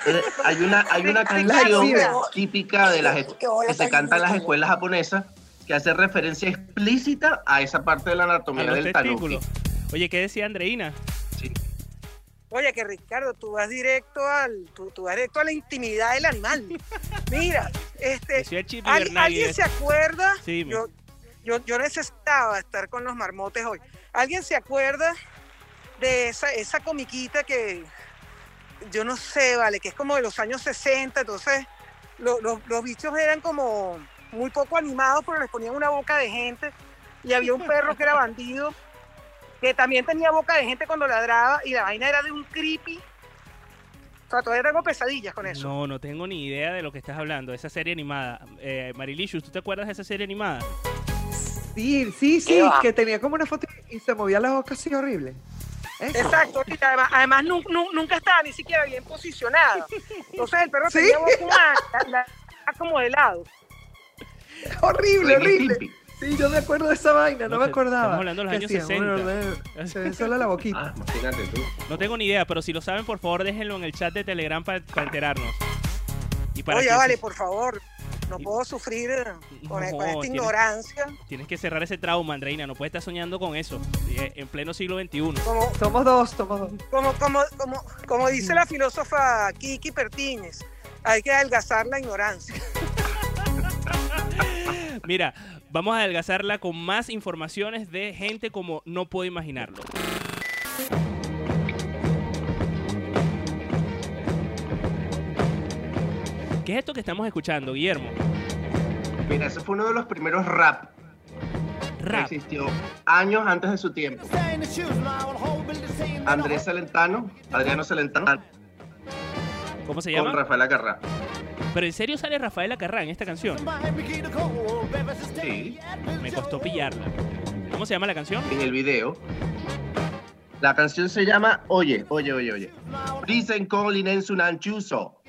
S10: Eh, Hay una, hay una canción típica de las que se canta en las escuelas japonesas que hace referencia explícita a esa parte de la anatomía del tanuki.
S2: testículos. Oye, ¿qué decía Andreina?
S16: Oye, que Ricardo, tú vas directo al, tú, tú vas directo a la intimidad del animal. Mira, este,
S2: Decía Chip
S16: ¿al-
S2: Bernaghi,
S16: ¿alguien se acuerda?
S2: Sí,
S16: yo, yo, yo necesitaba estar con los marmotes hoy. ¿Alguien se acuerda de esa, esa comiquita que yo no sé, vale, que es como de los años 60, entonces lo- lo- los bichos eran como muy poco animados, pero les ponían una boca de gente y había un perro que era bandido que también tenía boca de gente cuando ladraba y la vaina era de un creepy. O sea, todavía tengo pesadillas con eso.
S2: No, no tengo ni idea de lo que estás hablando. Esa serie animada. Eh, Marilicious, ¿tú te acuerdas de esa serie animada?
S8: Sí, sí, sí, que tenía como una foto y se movía la boca así horrible. Eso.
S16: Exacto, y además, además nu- nu- nunca estaba ni siquiera bien posicionada. Entonces el perro
S8: Sí.
S16: tenía boca humana, la- la- como de lado.
S8: Horrible, horrible. Sí, yo me acuerdo de esa vaina, no,
S2: No,
S8: me acordaba.
S2: estamos hablando de los años
S8: hacían,
S2: 60.
S8: bueno, Se ve solo la boquita.
S10: Ah, imagínate tú.
S2: No tengo ni idea, pero si lo saben, por favor, déjenlo en el chat de Telegram para enterarnos. Y para
S16: Oye,
S2: que
S16: vale,
S2: se-
S16: por favor, no puedo sufrir eh, con,
S2: No,
S16: con esta
S2: tienes-
S16: ignorancia.
S2: Tienes que cerrar ese trauma, Andreina. No puedes estar soñando con eso. eh, En pleno siglo XXI.
S16: Como,
S8: Somos dos, somos dos.
S16: como, como, como, como dice la filósofa Kiki Pertínez, hay que adelgazar la ignorancia.
S2: Mira, vamos a adelgazarla con más informaciones de gente como no puedo imaginarlo. ¿Qué es esto que estamos escuchando, Guillermo?
S10: Mira, ese fue uno de los primeros rap,
S2: Rap.
S10: que existió años antes de su tiempo. Andrés Celentano, Adriano Celentano,
S2: ¿Cómo se
S10: con
S2: llama?
S10: Rafael Acarrá.
S2: Pero en serio sale Rafael Acarrá en esta canción.
S10: Sí,
S2: Me costó pillarla. ¿Cómo se llama la canción?
S10: en el video. La canción se llama Oye, oye, oye, oye. Dicen Colin en su nanchuso.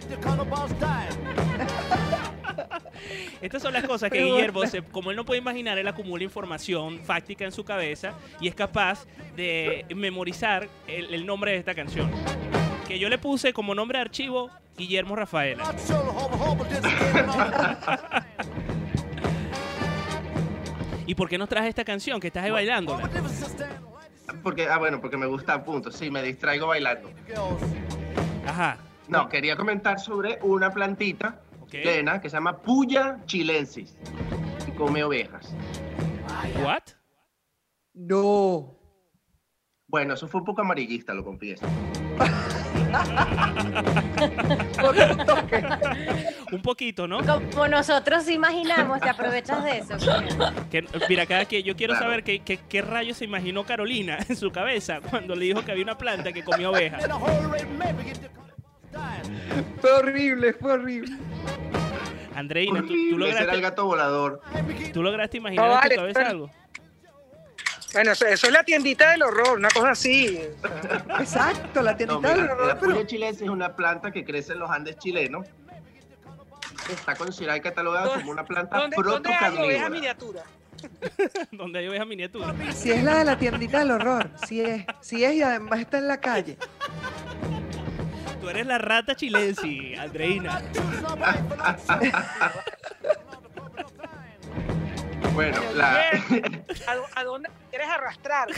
S2: Estas son las cosas que
S8: Pero
S2: Guillermo, se- como él no puede imaginar, él acumula información fáctica en su cabeza y es capaz de memorizar el, el nombre de esta canción. Que yo le puse como nombre de archivo Guillermo Rafaela. ¿Y por qué nos traje esta canción? Que estás ahí bailándola.
S10: Porque, ah, bueno, porque me gusta, punto. Sí, me distraigo bailando.
S2: Ajá.
S10: No, quería comentar sobre una plantita
S2: Ok.
S10: plena que se llama Puya chilensis y come ovejas.
S2: ¿What?
S8: No.
S10: Bueno, eso fue un poco amarillista, lo confieso.
S2: Un poquito, ¿no?
S9: Como nosotros imaginamos, te aprovechas de eso.
S2: Que, mira, cada que yo quiero
S10: Claro.
S2: saber qué, qué, qué rayos se imaginó Carolina en su cabeza cuando le dijo que había una planta que comía ovejas.
S8: Fue horrible, fue horrible.
S2: Andreina, ¿tú, tú
S10: era el
S2: lograste,
S10: gato volador.
S2: ¿tú lograste imaginar
S16: No,
S2: en tu
S16: vale,
S2: cabeza
S16: pero-
S2: algo?
S16: Bueno, eso, eso es la tiendita del horror, una cosa así.
S8: Exacto, la
S10: No,
S8: tiendita
S10: mira,
S8: del horror,
S10: la
S8: pero
S10: puya chilensis es una planta que crece en los Andes chilenos. Está considerada y catalogada como una planta
S16: ¿Dónde, ¿dónde hay ovejas
S10: protocarnívora.
S16: miniaturas?
S2: Donde hay ovejas miniaturas.
S8: si es la de la tiendita del horror, sí es, sí es y además está en la calle.
S2: Tú eres la rata chilensi, Andreina.
S10: Bueno, la.
S16: ¿A, dó- a dónde quieres arrastrar?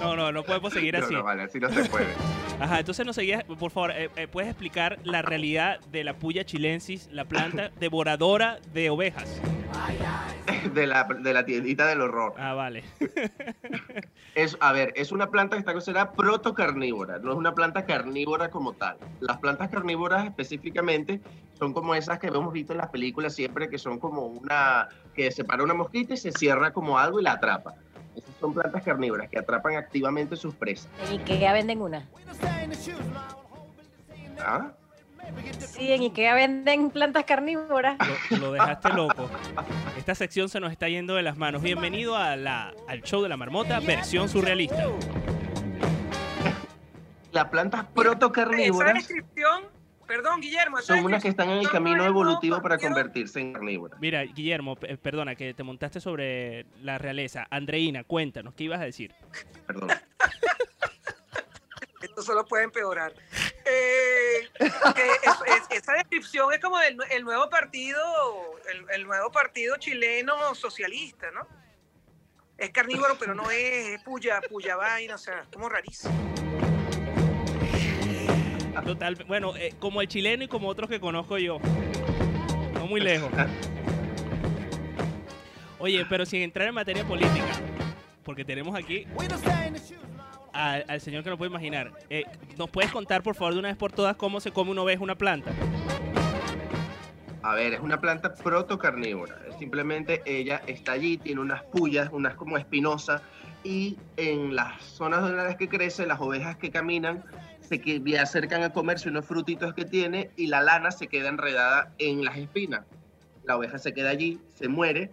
S2: No, no, no podemos seguir
S10: No,
S2: así.
S10: no, vale, así no se puede.
S2: Ajá, entonces nos seguías, por favor, eh, eh, ¿puedes explicar la realidad de la puya chilensis, la planta devoradora de ovejas?
S10: De la, de la tiendita del horror.
S2: Ah, vale.
S10: Es, a ver, es una planta que está considerada protocarnívora, no es una planta carnívora como tal. Las plantas carnívoras específicamente son como esas que hemos visto en las películas siempre, que son como una, que separa una mosquita y se cierra como algo y la atrapa. Esas son plantas carnívoras que atrapan activamente sus presas.
S9: En Ikea venden una.
S10: ¿Ah?
S9: Sí, en Ikea venden plantas carnívoras.
S2: Lo, lo dejaste loco. Esta sección se nos está yendo de las manos. Bienvenido a la, al show de la marmota, versión surrealista.
S10: Las plantas
S16: Esa
S10: protocarnívoras
S16: descripción, perdón, Guillermo, esa
S10: son unas que están en el camino evolutivo para convertirse en carnívoras.
S2: Mira, Guillermo, pe- perdona que te montaste sobre la realeza. Andreina, cuéntanos, ¿qué ibas a decir?
S10: Perdón.
S16: Esto solo puede empeorar. Eh, es- es- esa descripción es como el, el nuevo partido, el, el nuevo partido chileno socialista, ¿no? Es carnívoro, pero no es, es puya, puya vaina, o sea, es como rarísimo.
S2: Total, bueno, eh, como el chileno y como otros que conozco yo. No muy lejos. Oye, pero sin entrar en materia política, porque tenemos aquí al, al señor que no puede imaginar. Eh, ¿Nos puedes contar, por favor, de una vez por todas cómo se come una oveja una planta?
S10: A ver, es una planta protocarnívora. Simplemente ella está allí, tiene unas pullas, unas como espinosas, y en las zonas donde las que crece, las ovejas que caminan se que- acercan a comerse unos frutitos que tiene y la lana se queda enredada en las espinas. La oveja se queda allí, se muere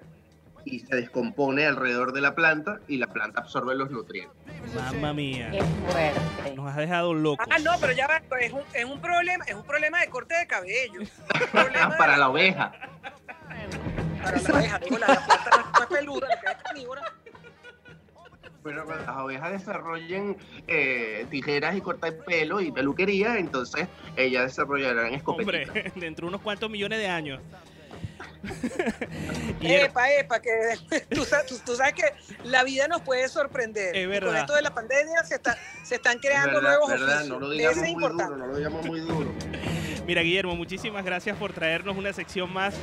S10: y se descompone alrededor de la planta y la planta absorbe los nutrientes.
S2: Mamma mía.
S9: Qué fuerte.
S2: Nos has dejado locos.
S16: Ah, no, pero ya va, es un, es un problema, es un problema de corte de cabello. De-
S10: Para la oveja.
S16: para la oveja, digo, la, la planta no es peluda, la que es carnívora.
S10: Bueno, cuando las ovejas desarrollen eh, tijeras y corta de pelo y peluquería, entonces ellas desarrollarán escopetas.
S2: Hombre, dentro de unos cuantos millones de años.
S16: Epa, epa, que tú, sa- tú- tú sabes que la vida nos puede sorprender.
S2: Es
S16: Y
S2: verdad.
S16: Con esto de la pandemia se, está, se están creando
S10: verdad,
S16: nuevos
S10: verdad,
S16: oficios.
S10: no lo
S16: Ese
S10: digamos
S16: es
S10: muy
S16: importante.
S10: duro, no lo digamos muy duro.
S2: Mira, Guillermo, muchísimas gracias por traernos una sección más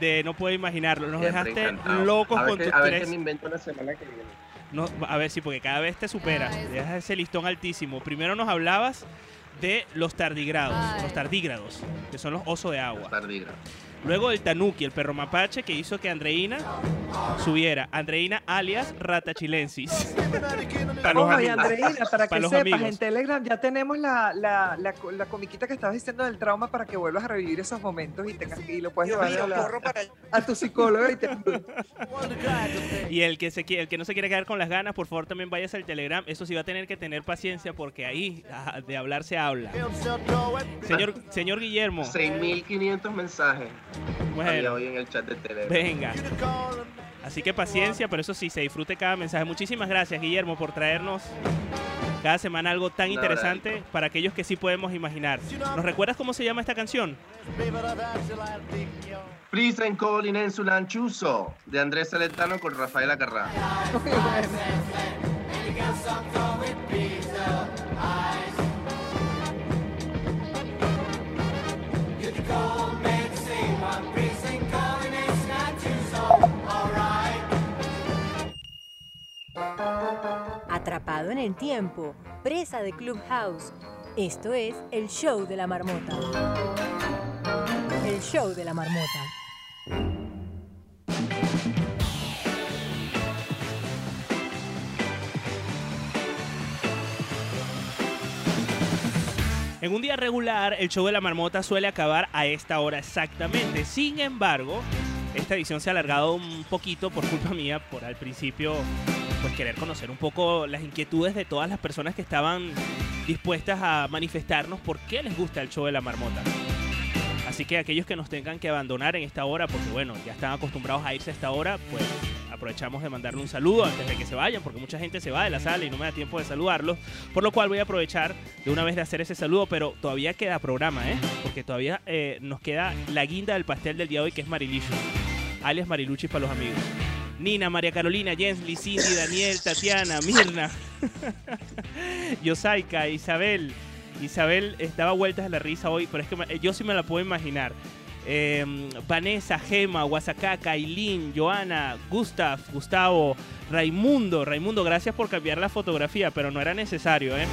S2: de No Puedo Imaginarlo. Nos
S10: Siempre
S2: dejaste
S10: encantado.
S2: locos
S10: a ver
S2: con
S10: qué-
S2: tus
S10: A ver
S2: tres.
S10: qué me invento la semana que viene.
S2: No, a ver, sí, porque cada vez te supera. Dejas ese listón altísimo. Primero nos hablabas de los tardigrados, los tardígrados, que son los osos de agua.
S10: Tardígrados.
S2: Luego el tanuki, el perro mapache, que hizo que Andreina subiera. Andreina alias Ratachilensis. Para los
S8: Oye,
S2: amigos.
S8: Andreina, para que
S2: Para
S8: sepas,
S2: amigos.
S8: en Telegram ya tenemos la, la, la, la comiquita que estabas diciendo del trauma para que vuelvas a revivir esos momentos y, tengas, y lo puedes llevar a,
S16: para
S8: a tu psicólogo y te
S2: Y el que, se, el que no se quiere quedar con las ganas, por favor también váyase al Telegram. Eso sí va a tener que tener paciencia porque ahí ah, de hablar se habla. Señor, señor Guillermo.
S10: 6.500 mensajes
S2: Bueno.
S10: había hoy en el chat de Telegram.
S2: Venga. Así que paciencia, pero eso sí, se disfrute cada mensaje. Muchísimas gracias, Guillermo, por traernos cada semana algo tan interesante para aquellos que sí podemos imaginar. ¿Nos recuerdas cómo se llama esta canción?
S10: Please and Calling en Sulanchuso de Andrés Saletano con Rafael Acarrá.
S1: Atrapado en el tiempo, presa de Clubhouse. Esto es el show de la marmota. El show de la marmota.
S2: En un día regular, el show de la marmota suele acabar a esta hora exactamente. Sin embargo, esta edición se ha alargado un poquito por culpa mía, por al principio, pues querer conocer un poco las inquietudes de todas las personas que estaban dispuestas a manifestarnos por qué les gusta el show de la marmota. Así que aquellos que nos tengan que abandonar en esta hora, porque bueno, ya están acostumbrados a irse a esta hora, pues aprovechamos de mandarle un saludo antes de que se vayan, porque mucha gente se va de la sala y no me da tiempo de saludarlos. Por lo cual voy a aprovechar de una vez de hacer ese saludo, pero todavía queda programa, ¿eh? Porque todavía eh, nos queda la guinda del pastel del día de hoy, que es Marilichu, alias Mariluchi para los amigos. Nina, María Carolina, Jensly, Cindy, Daniel, Tatiana, Mirna, Yosaika, Isabel. Isabel estaba vueltas de la risa hoy, pero es que me- yo sí me la puedo imaginar. Eh, Vanessa, Gema, Guasacaca, Aileen, Joana, Gustav, Gustavo, Raimundo. Raimundo, gracias por cambiar la fotografía, pero no era necesario, ¿eh?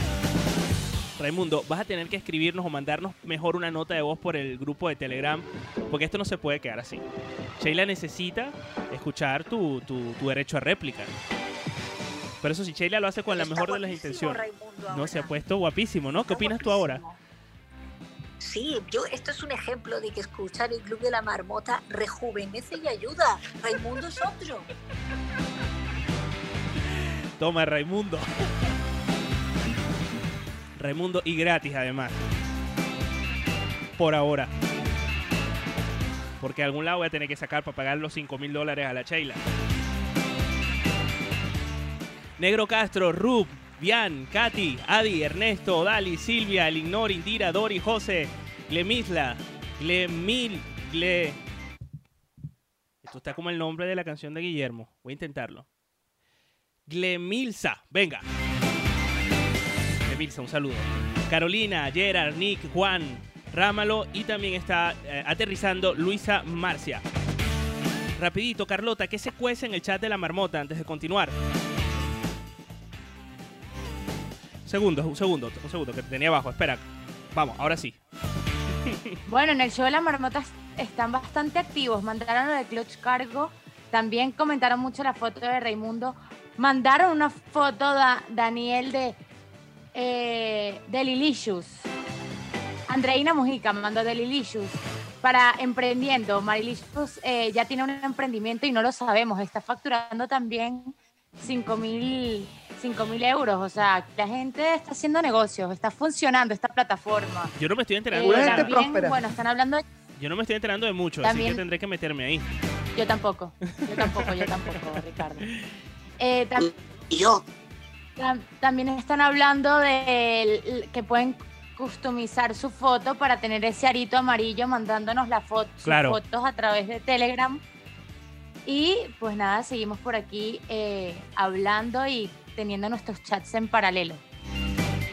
S2: Raimundo, vas a tener que escribirnos o mandarnos mejor una nota de voz por el grupo de Telegram, porque esto no se puede quedar así. Sheila necesita escuchar tu, tu- tu derecho a réplica. Pero eso sí, Sheila lo hace con la mejor de las intenciones.
S12: Raimundo
S2: No, se ha puesto guapísimo, ¿no? ¿Qué opinas tú ahora?
S12: Sí, yo, esto es un ejemplo de que escuchar el Club de la Marmota rejuvenece y ayuda. Raimundo es otro.
S2: Toma, Raimundo. Raimundo y gratis además. Por ahora. Porque algún lado voy a tener que sacar para pagar los 5 mil dólares a la Sheila. Negro Castro, Rub, Bian, Katy, Adi, Ernesto, Dali, Silvia, Elignor, Indira, Dori, José, Glemisla, Glemil, Gle... Esto está como el nombre de la canción de Guillermo. Voy a intentarlo. Glemilsa, venga. Glemilsa, un saludo. Carolina, Gerard, Nick, Juan, Rámalo y también está eh, aterrizando Luisa Marcia. Rapidito, Carlota, ¿qué se cuece en el chat de la marmota antes de continuar? Segundo, un segundo, un segundo, que tenía abajo. Espera. Vamos, ahora sí.
S7: Bueno, en el show de las marmotas están bastante activos. Mandaron lo de Clutch Cargo. También comentaron mucho la foto de Raimundo. Mandaron una foto da Daniel de, eh, de Lilicious. Andreina Mujica me mandó de Lilicious para emprendiendo. Marilicious eh, ya tiene un emprendimiento y no lo sabemos. Está facturando también 5 mil euros. O sea, la gente está haciendo negocios, está funcionando esta plataforma.
S2: Yo no me estoy enterando.
S7: Eh,
S2: de
S7: también, bueno, están hablando de
S2: Yo no me estoy enterando de mucho, así
S7: También-
S2: que tendré que meterme ahí.
S7: Yo tampoco, yo tampoco, yo tampoco, Ricardo. Eh, tam-
S11: Y yo,
S7: también están hablando de que pueden customizar su foto para tener ese arito amarillo mandándonos las foto,
S2: Claro.
S7: fotos a través de Telegram. Y pues nada, seguimos por aquí eh, hablando y teniendo nuestros chats en paralelo.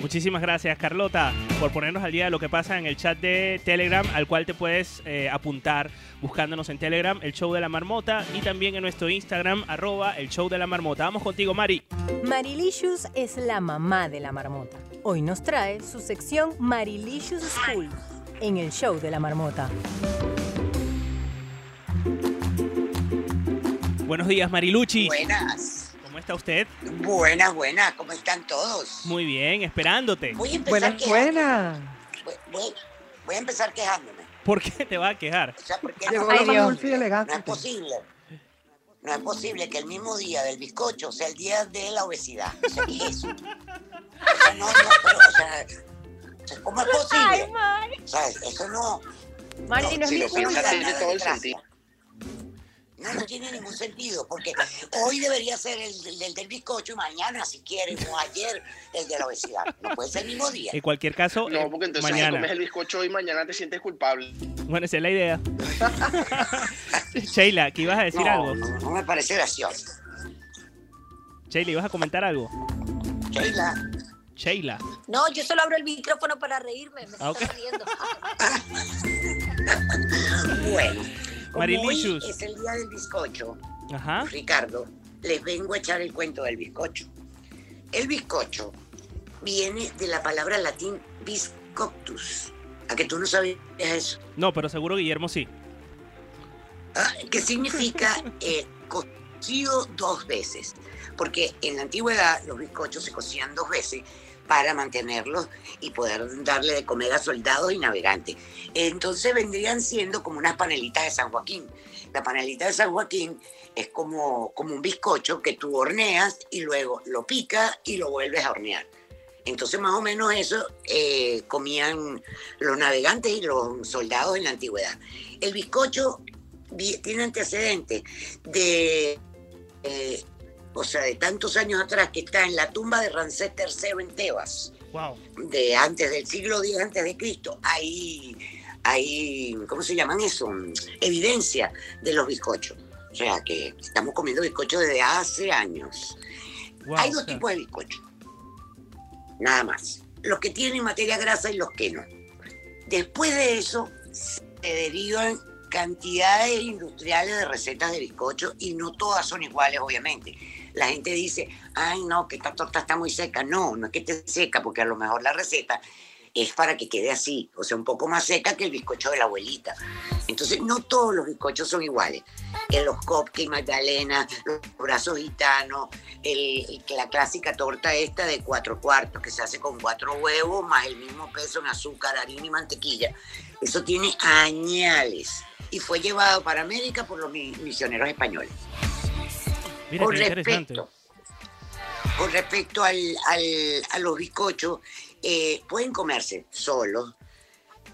S2: Muchísimas gracias, Carlota, por ponernos al día de lo que pasa en el chat de Telegram, al cual te puedes eh, apuntar buscándonos en Telegram, el show de la marmota, y también en nuestro Instagram, arroba el show de la marmota. Vamos contigo, Mari.
S1: Marilicious es la mamá de la marmota. Hoy nos trae su sección Marilicious School en el show de la marmota.
S2: Buenos días, Mariluchis.
S11: buenas,
S2: ¿Cómo está usted?
S11: buenas, buenas, ¿cómo están todos?
S2: Muy bien, esperándote.
S11: Voy a empezar
S8: Buenas, buenas.
S11: Voy, a empezar quejándome.
S2: ¿Por qué te va a quejar?
S11: O sea, porque no,
S7: Ay, Dios.
S11: no es posible. No es posible que el mismo día del bizcocho sea el día de la obesidad. O sea, ¿qué es eso? O sea, no, no, pero, o sea, o sea, ¿cómo es posible? O sea, eso no.
S9: Mari, no es
S10: si
S9: mi
S10: lo piensas,
S9: culpa.
S10: tiene todo el sentido.
S11: No, no tiene ningún sentido, porque hoy debería ser el, el del bizcocho y mañana, si quieren, o ayer, el de la obesidad. No puede ser el mismo día.
S2: En cualquier caso, eh,
S10: No, porque entonces si
S2: mañana.
S10: comes el bizcocho y mañana te sientes culpable.
S2: Bueno, esa es la idea. Sheila, ¿que ibas a decir
S11: no,
S2: algo?
S11: No, no me parece gracioso.
S2: Sheila, ¿ibas a comentar algo?
S11: Sheila,
S2: Sheila.
S12: No, yo solo abro el micrófono para reírme. Me
S2: Ah,
S12: estoy
S2: ok.
S12: riendo.
S11: bueno, hoy
S2: Marilicious.
S11: es el día del bizcocho,
S2: Ajá.
S11: Ricardo, les vengo a echar el cuento del bizcocho. El bizcocho viene de la palabra latín biscoctus. ¿A que tú no sabías eso?
S2: No, pero seguro Guillermo sí.
S11: Ah, que significa eh, cocido dos veces. Porque en la antigüedad los bizcochos se cocían dos veces para mantenerlos y poder darle de comer a soldados y navegantes. Entonces vendrían siendo como unas panelitas de San Joaquín. La panelita de San Joaquín es como, como un bizcocho que tú horneas y luego lo picas y lo vuelves a hornear. Entonces más o menos eso eh, comían los navegantes y los soldados en la antigüedad. El bizcocho tiene antecedentes de, eh, o sea, de tantos años atrás que está en la tumba de Ramsés III en Tebas,
S2: Wow.
S11: de antes del siglo X antes de Cristo. Hay, hay, ¿cómo se llaman eso? Evidencia de los bizcochos. O sea, que estamos comiendo bizcochos desde hace años.
S2: Wow,
S11: Hay dos tipos de bizcochos. Nada más. Los que tienen materia grasa y los que no. Después de eso, se derivan cantidades industriales de recetas de bizcocho y no todas son iguales, obviamente. La gente dice, ay, no, que esta torta está muy seca. No, no es que esté seca, porque a lo mejor la receta es para que quede así, o sea, un poco más seca que el bizcocho de la abuelita. Entonces, no todos los bizcochos son iguales. eh, los cupcakes magdalena, los brazos gitanos, el- la clásica torta esta de cuatro cuartos que se hace con cuatro huevos más el mismo peso en azúcar, harina y mantequilla. Eso tiene añales y fue llevado para América por los mi- misioneros españoles.
S2: Mira,
S11: Con respecto, con respecto al, al- a los bizcochos, eh, pueden comerse solos,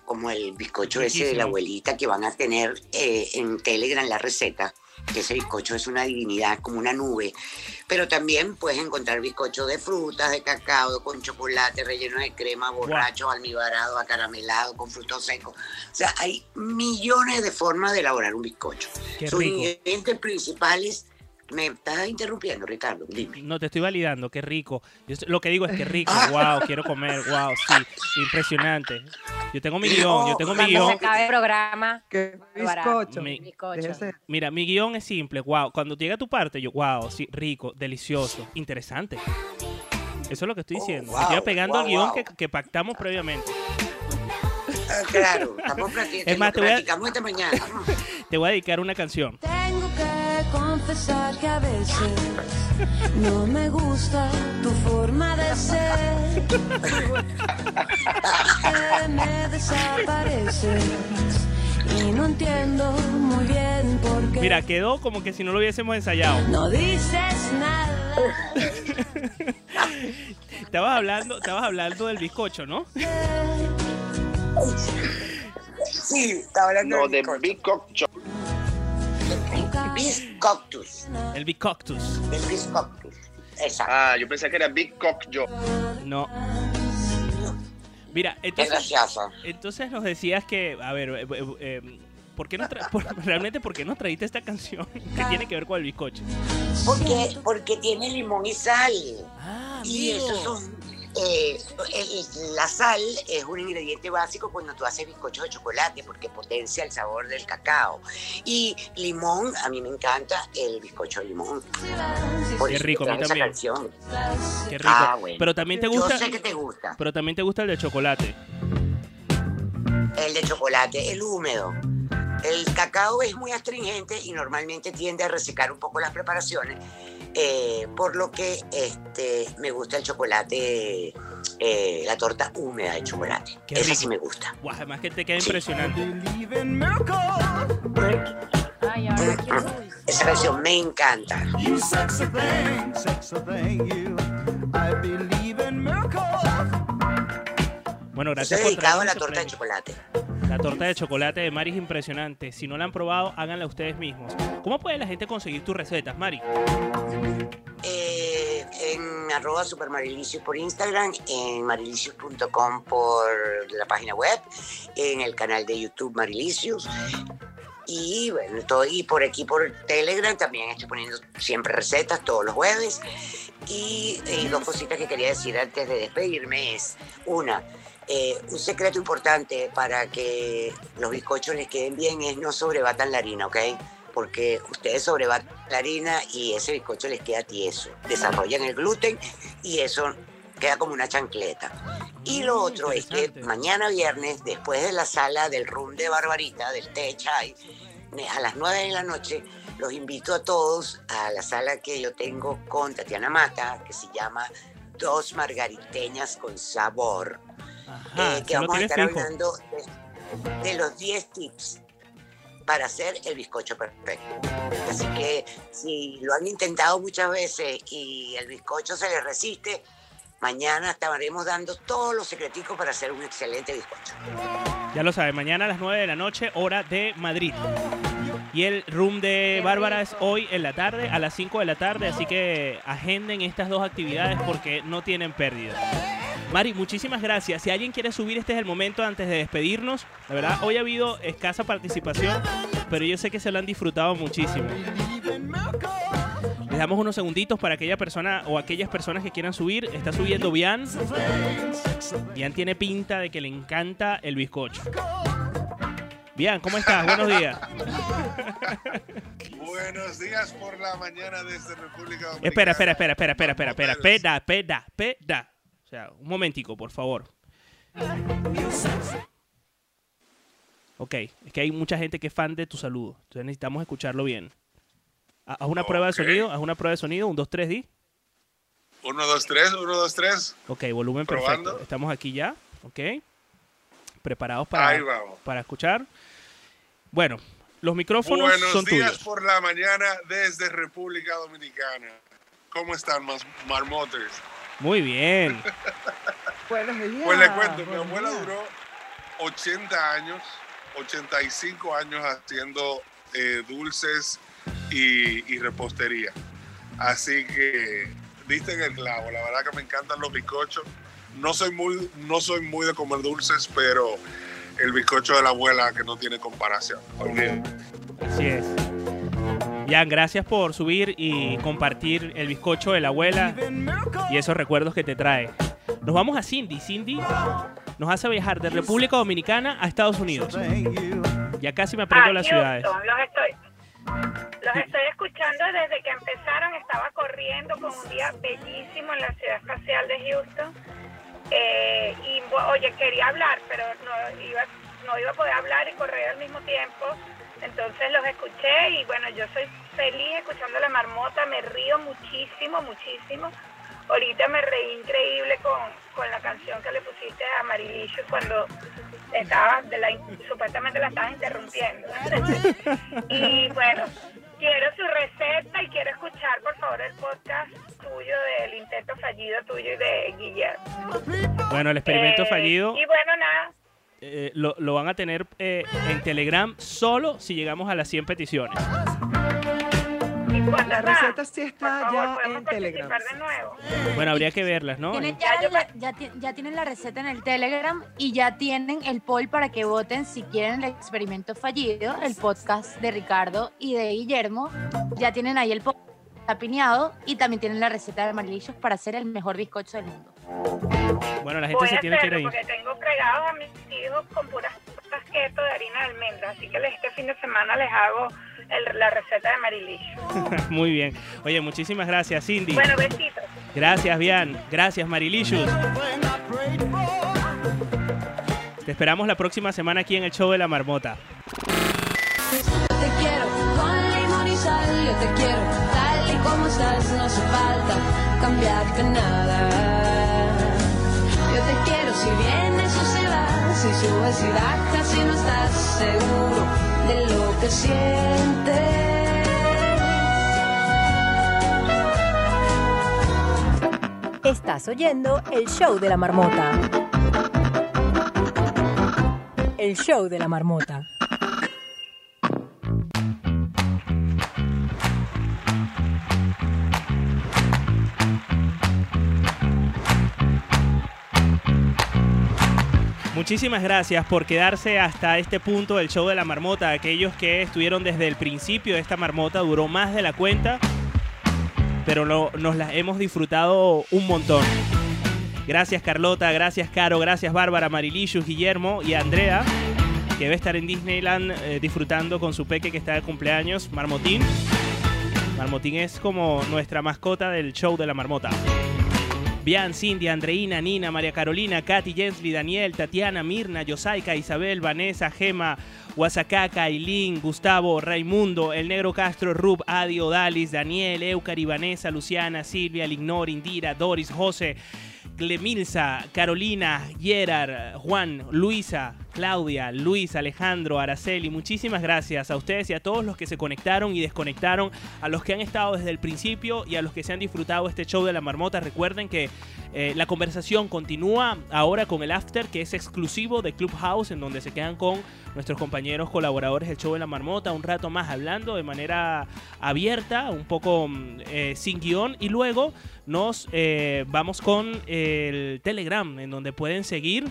S11: como el bizcocho ese de la abuelita que van a tener eh, en Telegram la receta, que ese bizcocho es una divinidad, como una nube. Pero también puedes encontrar bizcochos de frutas, de cacao, con chocolate, relleno de crema, borracho, almibarado, acaramelado, con frutos secos. O sea, hay millones de formas de elaborar un bizcocho.
S2: Qué
S11: Sus
S2: rico.
S11: ingredientes principales... Me estás interrumpiendo, Ricardo. Dime.
S2: No, te estoy validando, qué rico. Yo lo que digo es que rico,
S11: Ah.
S2: wow, quiero comer, wow, sí, impresionante. Yo tengo mi guion, yo tengo mi
S9: Cuando se
S2: guion.
S9: acabe el programa.
S8: bizcocho.
S2: Mi-
S9: bizcocho.
S2: Mira, mi guion es simple, wow. Cuando llega a tu parte, yo, wow, sí, rico, delicioso, interesante. Eso es lo que estoy diciendo. Me
S11: wow,
S2: estoy pegando al
S11: wow,
S2: guion
S11: wow.
S2: que, que pactamos previamente.
S11: Ah, claro, estamos practi-
S2: Es más, te voy a-
S11: esta mañana.
S2: Te voy a dedicar una canción.
S15: Tengo que confesar que a veces no me gusta tu forma de ser. Que me desapareces y no entiendo muy bien por qué.
S2: Mira, quedó como que si no lo hubiésemos ensayado.
S15: No dices nada.
S2: Estabas hablando, estabas hablando del bizcocho, ¿no?
S11: Sí, estaba hablando
S10: No,
S11: del
S10: de Big Cock Cho-
S11: Biscoctus.
S2: El bicoctus.
S11: Del biscoctus. Exacto.
S10: Ah, yo pensé que era Big Cock.
S2: No. Mira, entonces,
S11: gracioso.
S2: entonces nos decías que, a ver, eh, eh, eh, ¿por qué no tra- por- realmente por qué no traíste esta canción que tiene que ver con el bizcocho?
S11: Porque, porque tiene limón y sal.
S2: Ah,
S11: y
S2: amigo.
S11: eso son. Eh, el- la sal es un ingrediente básico cuando tú haces bizcochos de chocolate porque potencia el sabor del cacao. Y limón, a mí me encanta el bizcocho de limón. Por
S2: Qué rico, a mí también.
S11: canción.
S2: Qué rico.
S11: Ah, bueno.
S2: Pero también te gusta.
S11: Yo sé que te gusta.
S2: Pero también te gusta el de chocolate.
S11: El de chocolate, el húmedo. El cacao es muy astringente y normalmente tiende a resecar un poco las preparaciones, eh, por lo que este, me gusta el chocolate, eh, la torta húmeda de chocolate.
S2: Qué
S11: Esa
S2: rico.
S11: sí me gusta.
S2: Guau, además que te queda impresionante.
S9: Ay, ahora quiero
S11: Esa canción me encanta.
S2: Bueno,
S11: Estoy
S2: gracias por
S11: dedicado a la torta de
S2: ese
S11: chocolate.
S2: La torta de chocolate de Mari es impresionante. Si no la han probado, háganla ustedes mismos. ¿Cómo puede la gente conseguir tus recetas, Mari?
S11: Eh, en arroba por Instagram, en marilicious.com por la página web, en el canal de YouTube Marilicious. Y bueno, por aquí por Telegram, también estoy poniendo siempre recetas todos los jueves. Y eh, dos cositas que quería decir antes de despedirme es, una, eh, un secreto importante para que los bizcochos les queden bien es no sobrebatan la harina, ¿ok? Porque ustedes sobrebatan la harina y ese bizcocho les queda tieso. Desarrollan el gluten y eso queda como una chancleta. Y lo otro es que mañana viernes, después de la sala del room de Barbarita, del té chai, a las 9 de la noche, los invito a todos a la sala que yo tengo con Tatiana Mata, que se llama Dos Margariteñas con Sabor,
S2: Ajá,
S11: eh, que vamos a estar
S2: fijo.
S11: hablando de, de los 10 tips para hacer el bizcocho perfecto. Así que si lo han intentado muchas veces y el bizcocho se les resiste, mañana estaremos dando todos los secreticos para hacer un excelente bizcocho.
S2: Ya lo saben, mañana a las 9 de la noche, hora de Madrid. Y el room de Bárbara es hoy en la tarde, a las 5 de la tarde, así que agenden estas dos actividades porque no tienen pérdida. Mari, muchísimas gracias. Si alguien quiere subir, este es el momento antes de despedirnos. La verdad, hoy ha habido escasa participación, pero yo sé que se lo han disfrutado muchísimo. Les damos unos segunditos para aquella persona o aquellas personas que quieran subir. Está subiendo Bian. Bian tiene pinta de que le encanta el bizcocho. Bien, ¿cómo estás? Buenos días.
S17: Buenos días por la mañana desde República Dominicana.
S2: Espera, espera, espera, espera, espera, espera, espera, peda, peda, peda. O sea, un momentico, por favor. Ok, es que hay mucha gente que es fan de tu saludo. Entonces necesitamos escucharlo bien. Haz una prueba de sonido, haz una prueba de sonido, un 2, 3, di.
S17: 1, 2, 3, 1, 2, 3.
S2: Ok, volumen perfecto. Estamos aquí ya, ok. Preparados para, para escuchar. Bueno, los micrófonos
S17: Buenos
S2: son
S17: días
S2: tuyos.
S17: por la mañana desde República Dominicana. ¿Cómo están, marmotes?
S2: Muy bien.
S8: Buenos días.
S17: Pues le cuento, mi abuela
S8: días.
S17: duró 80 años, 85 años haciendo eh, dulces y, y repostería. Así que diste en el clavo. La verdad que me encantan los bizcochos. No soy muy, no soy muy de comer dulces, pero el bizcocho de la abuela que no tiene comparación. Olvídate.
S2: Así es. Jan, gracias por subir y compartir el bizcocho de la abuela y esos recuerdos que te trae. Nos vamos a Cindy. Cindy nos hace viajar de República Dominicana a Estados Unidos. Ya casi me aprendo
S18: Ah,
S2: las ciudades.
S18: Los estoy, los estoy escuchando desde que empezaron. Estaba corriendo con un día bellísimo en la ciudad espacial de Houston. Eh, y oye, quería hablar, pero no iba, no iba a poder hablar y correr al mismo tiempo. Entonces los escuché y bueno, yo soy feliz escuchando la marmota, me río muchísimo, muchísimo. Ahorita me reí increíble con, con la canción que le pusiste a Marilicious cuando estaba de la, supuestamente la estabas interrumpiendo. y bueno, quiero su receta y quiero escuchar por favor el podcast tuyo del intento fallido tuyo y de Guillermo.
S2: Bueno, el experimento
S18: Eh,
S2: fallido
S18: Y bueno, nada,
S2: eh, lo, lo van a tener eh, en Telegram solo si llegamos a las 100 peticiones.
S8: La receta sí está ya en Telegram.
S2: Bueno, habría que verlas, ¿no?
S7: Tienen ya, la- ya ti- ya tienen la receta en el Telegram y ya tienen el poll para que voten si quieren el experimento fallido, el podcast de Ricardo y de Guillermo. Ya tienen ahí el poll está piñado y también tienen la receta de Marilicious para hacer el mejor bizcocho del mundo.
S2: Bueno, la gente
S18: voy
S2: se tiene que ir ahí.
S18: porque tengo fregados a mis hijos con puras keto de harina de almendra, así que les- este fin de semana les hago el- la receta de Marilicious.
S2: Muy bien. Oye, muchísimas gracias, Cindy.
S18: Bueno, besitos.
S2: Gracias, Bian. Gracias, Marilicious. Te esperamos la próxima semana aquí en el show de la marmota.
S15: Te quiero con limón y sal, yo te quiero tal y como estás, no hace falta cambiarte nada. Yo te quiero si vienes o se va, si subes y bajas, si no estás seguro de lo que sientes.
S1: Estás oyendo el show de la marmota. El show de la marmota.
S2: Muchísimas gracias por quedarse hasta este punto del show de la marmota. Aquellos que estuvieron desde el principio de esta marmota duró más de la cuenta, pero nos la hemos disfrutado un montón. Gracias Carlota, gracias Caro, gracias Bárbara, Marilicious, Guillermo y Andrea, que debe estar en Disneyland eh, disfrutando con su peque que está de cumpleaños, Marmotín. Marmotín es como nuestra mascota del show de la marmota. Bian, Cindy, Andreina, Nina, María Carolina, Katy, Jensly, Daniel, Tatiana, Mirna, Yosaika, Isabel, Vanessa, Gema, Guasacaca, Ailín, Gustavo, Raimundo, El Negro Castro, Rub, Adi, Odalis, Daniel, Eucari, Vanessa, Luciana, Silvia, Lignor, Indira, Doris, José, Glemilza, Carolina, Gerard, Juan, Luisa, Claudia, Luis, Alejandro, Araceli, muchísimas gracias a ustedes y a todos los que se conectaron y desconectaron, a los que han estado desde el principio y a los que se han disfrutado este show de la marmota. Recuerden que eh, la conversación continúa ahora con el after que es exclusivo de Clubhouse en donde se quedan con nuestros compañeros colaboradores del show de la marmota un rato más hablando de manera abierta, un poco mm, eh, sin guion y luego nos eh, vamos con el Telegram en donde pueden seguir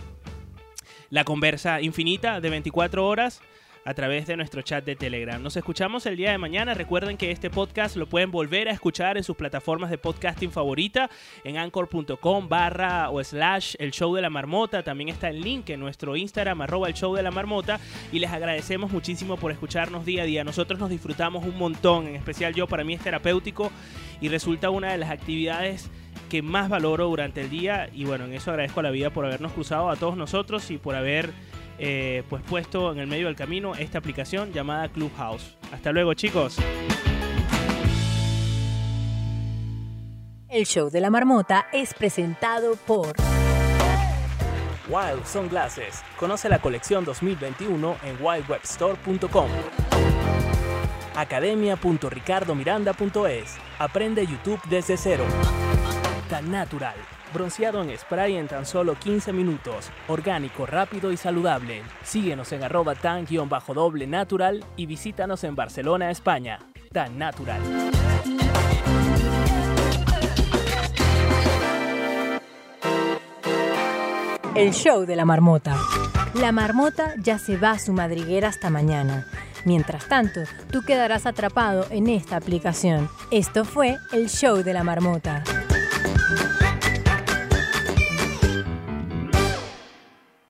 S2: la conversa infinita de 24 horas a través de nuestro chat de Telegram. Nos escuchamos el día de mañana. Recuerden que este podcast lo pueden volver a escuchar en sus plataformas de podcasting favorita, en anchor.com barra o slash el show de la marmota. También está el link en nuestro Instagram arroba el show de la marmota. Y les agradecemos muchísimo por escucharnos día a día. Nosotros nos disfrutamos un montón, en especial yo, para mí es terapéutico y resulta una de las actividades que más valoro durante el día y bueno, en eso agradezco a la vida por habernos cruzado a todos nosotros y por haber eh, pues puesto en el medio del camino esta aplicación llamada Clubhouse. Hasta luego chicos.
S1: El show de la marmota es presentado por
S2: Wild Sunglasses. Conoce la colección 2021 en wildwebstore.com. Academia.ricardomiranda.es. Aprende YouTube desde cero. Tan natural. Bronceado en spray en tan solo 15 minutos. Orgánico, rápido y saludable. Síguenos en arroba tan-doble natural y visítanos en Barcelona, España. Tan natural.
S1: El show de la marmota. La marmota ya se va a su madriguera hasta mañana. Mientras tanto, tú quedarás atrapado en esta aplicación. Esto fue el show de la marmota.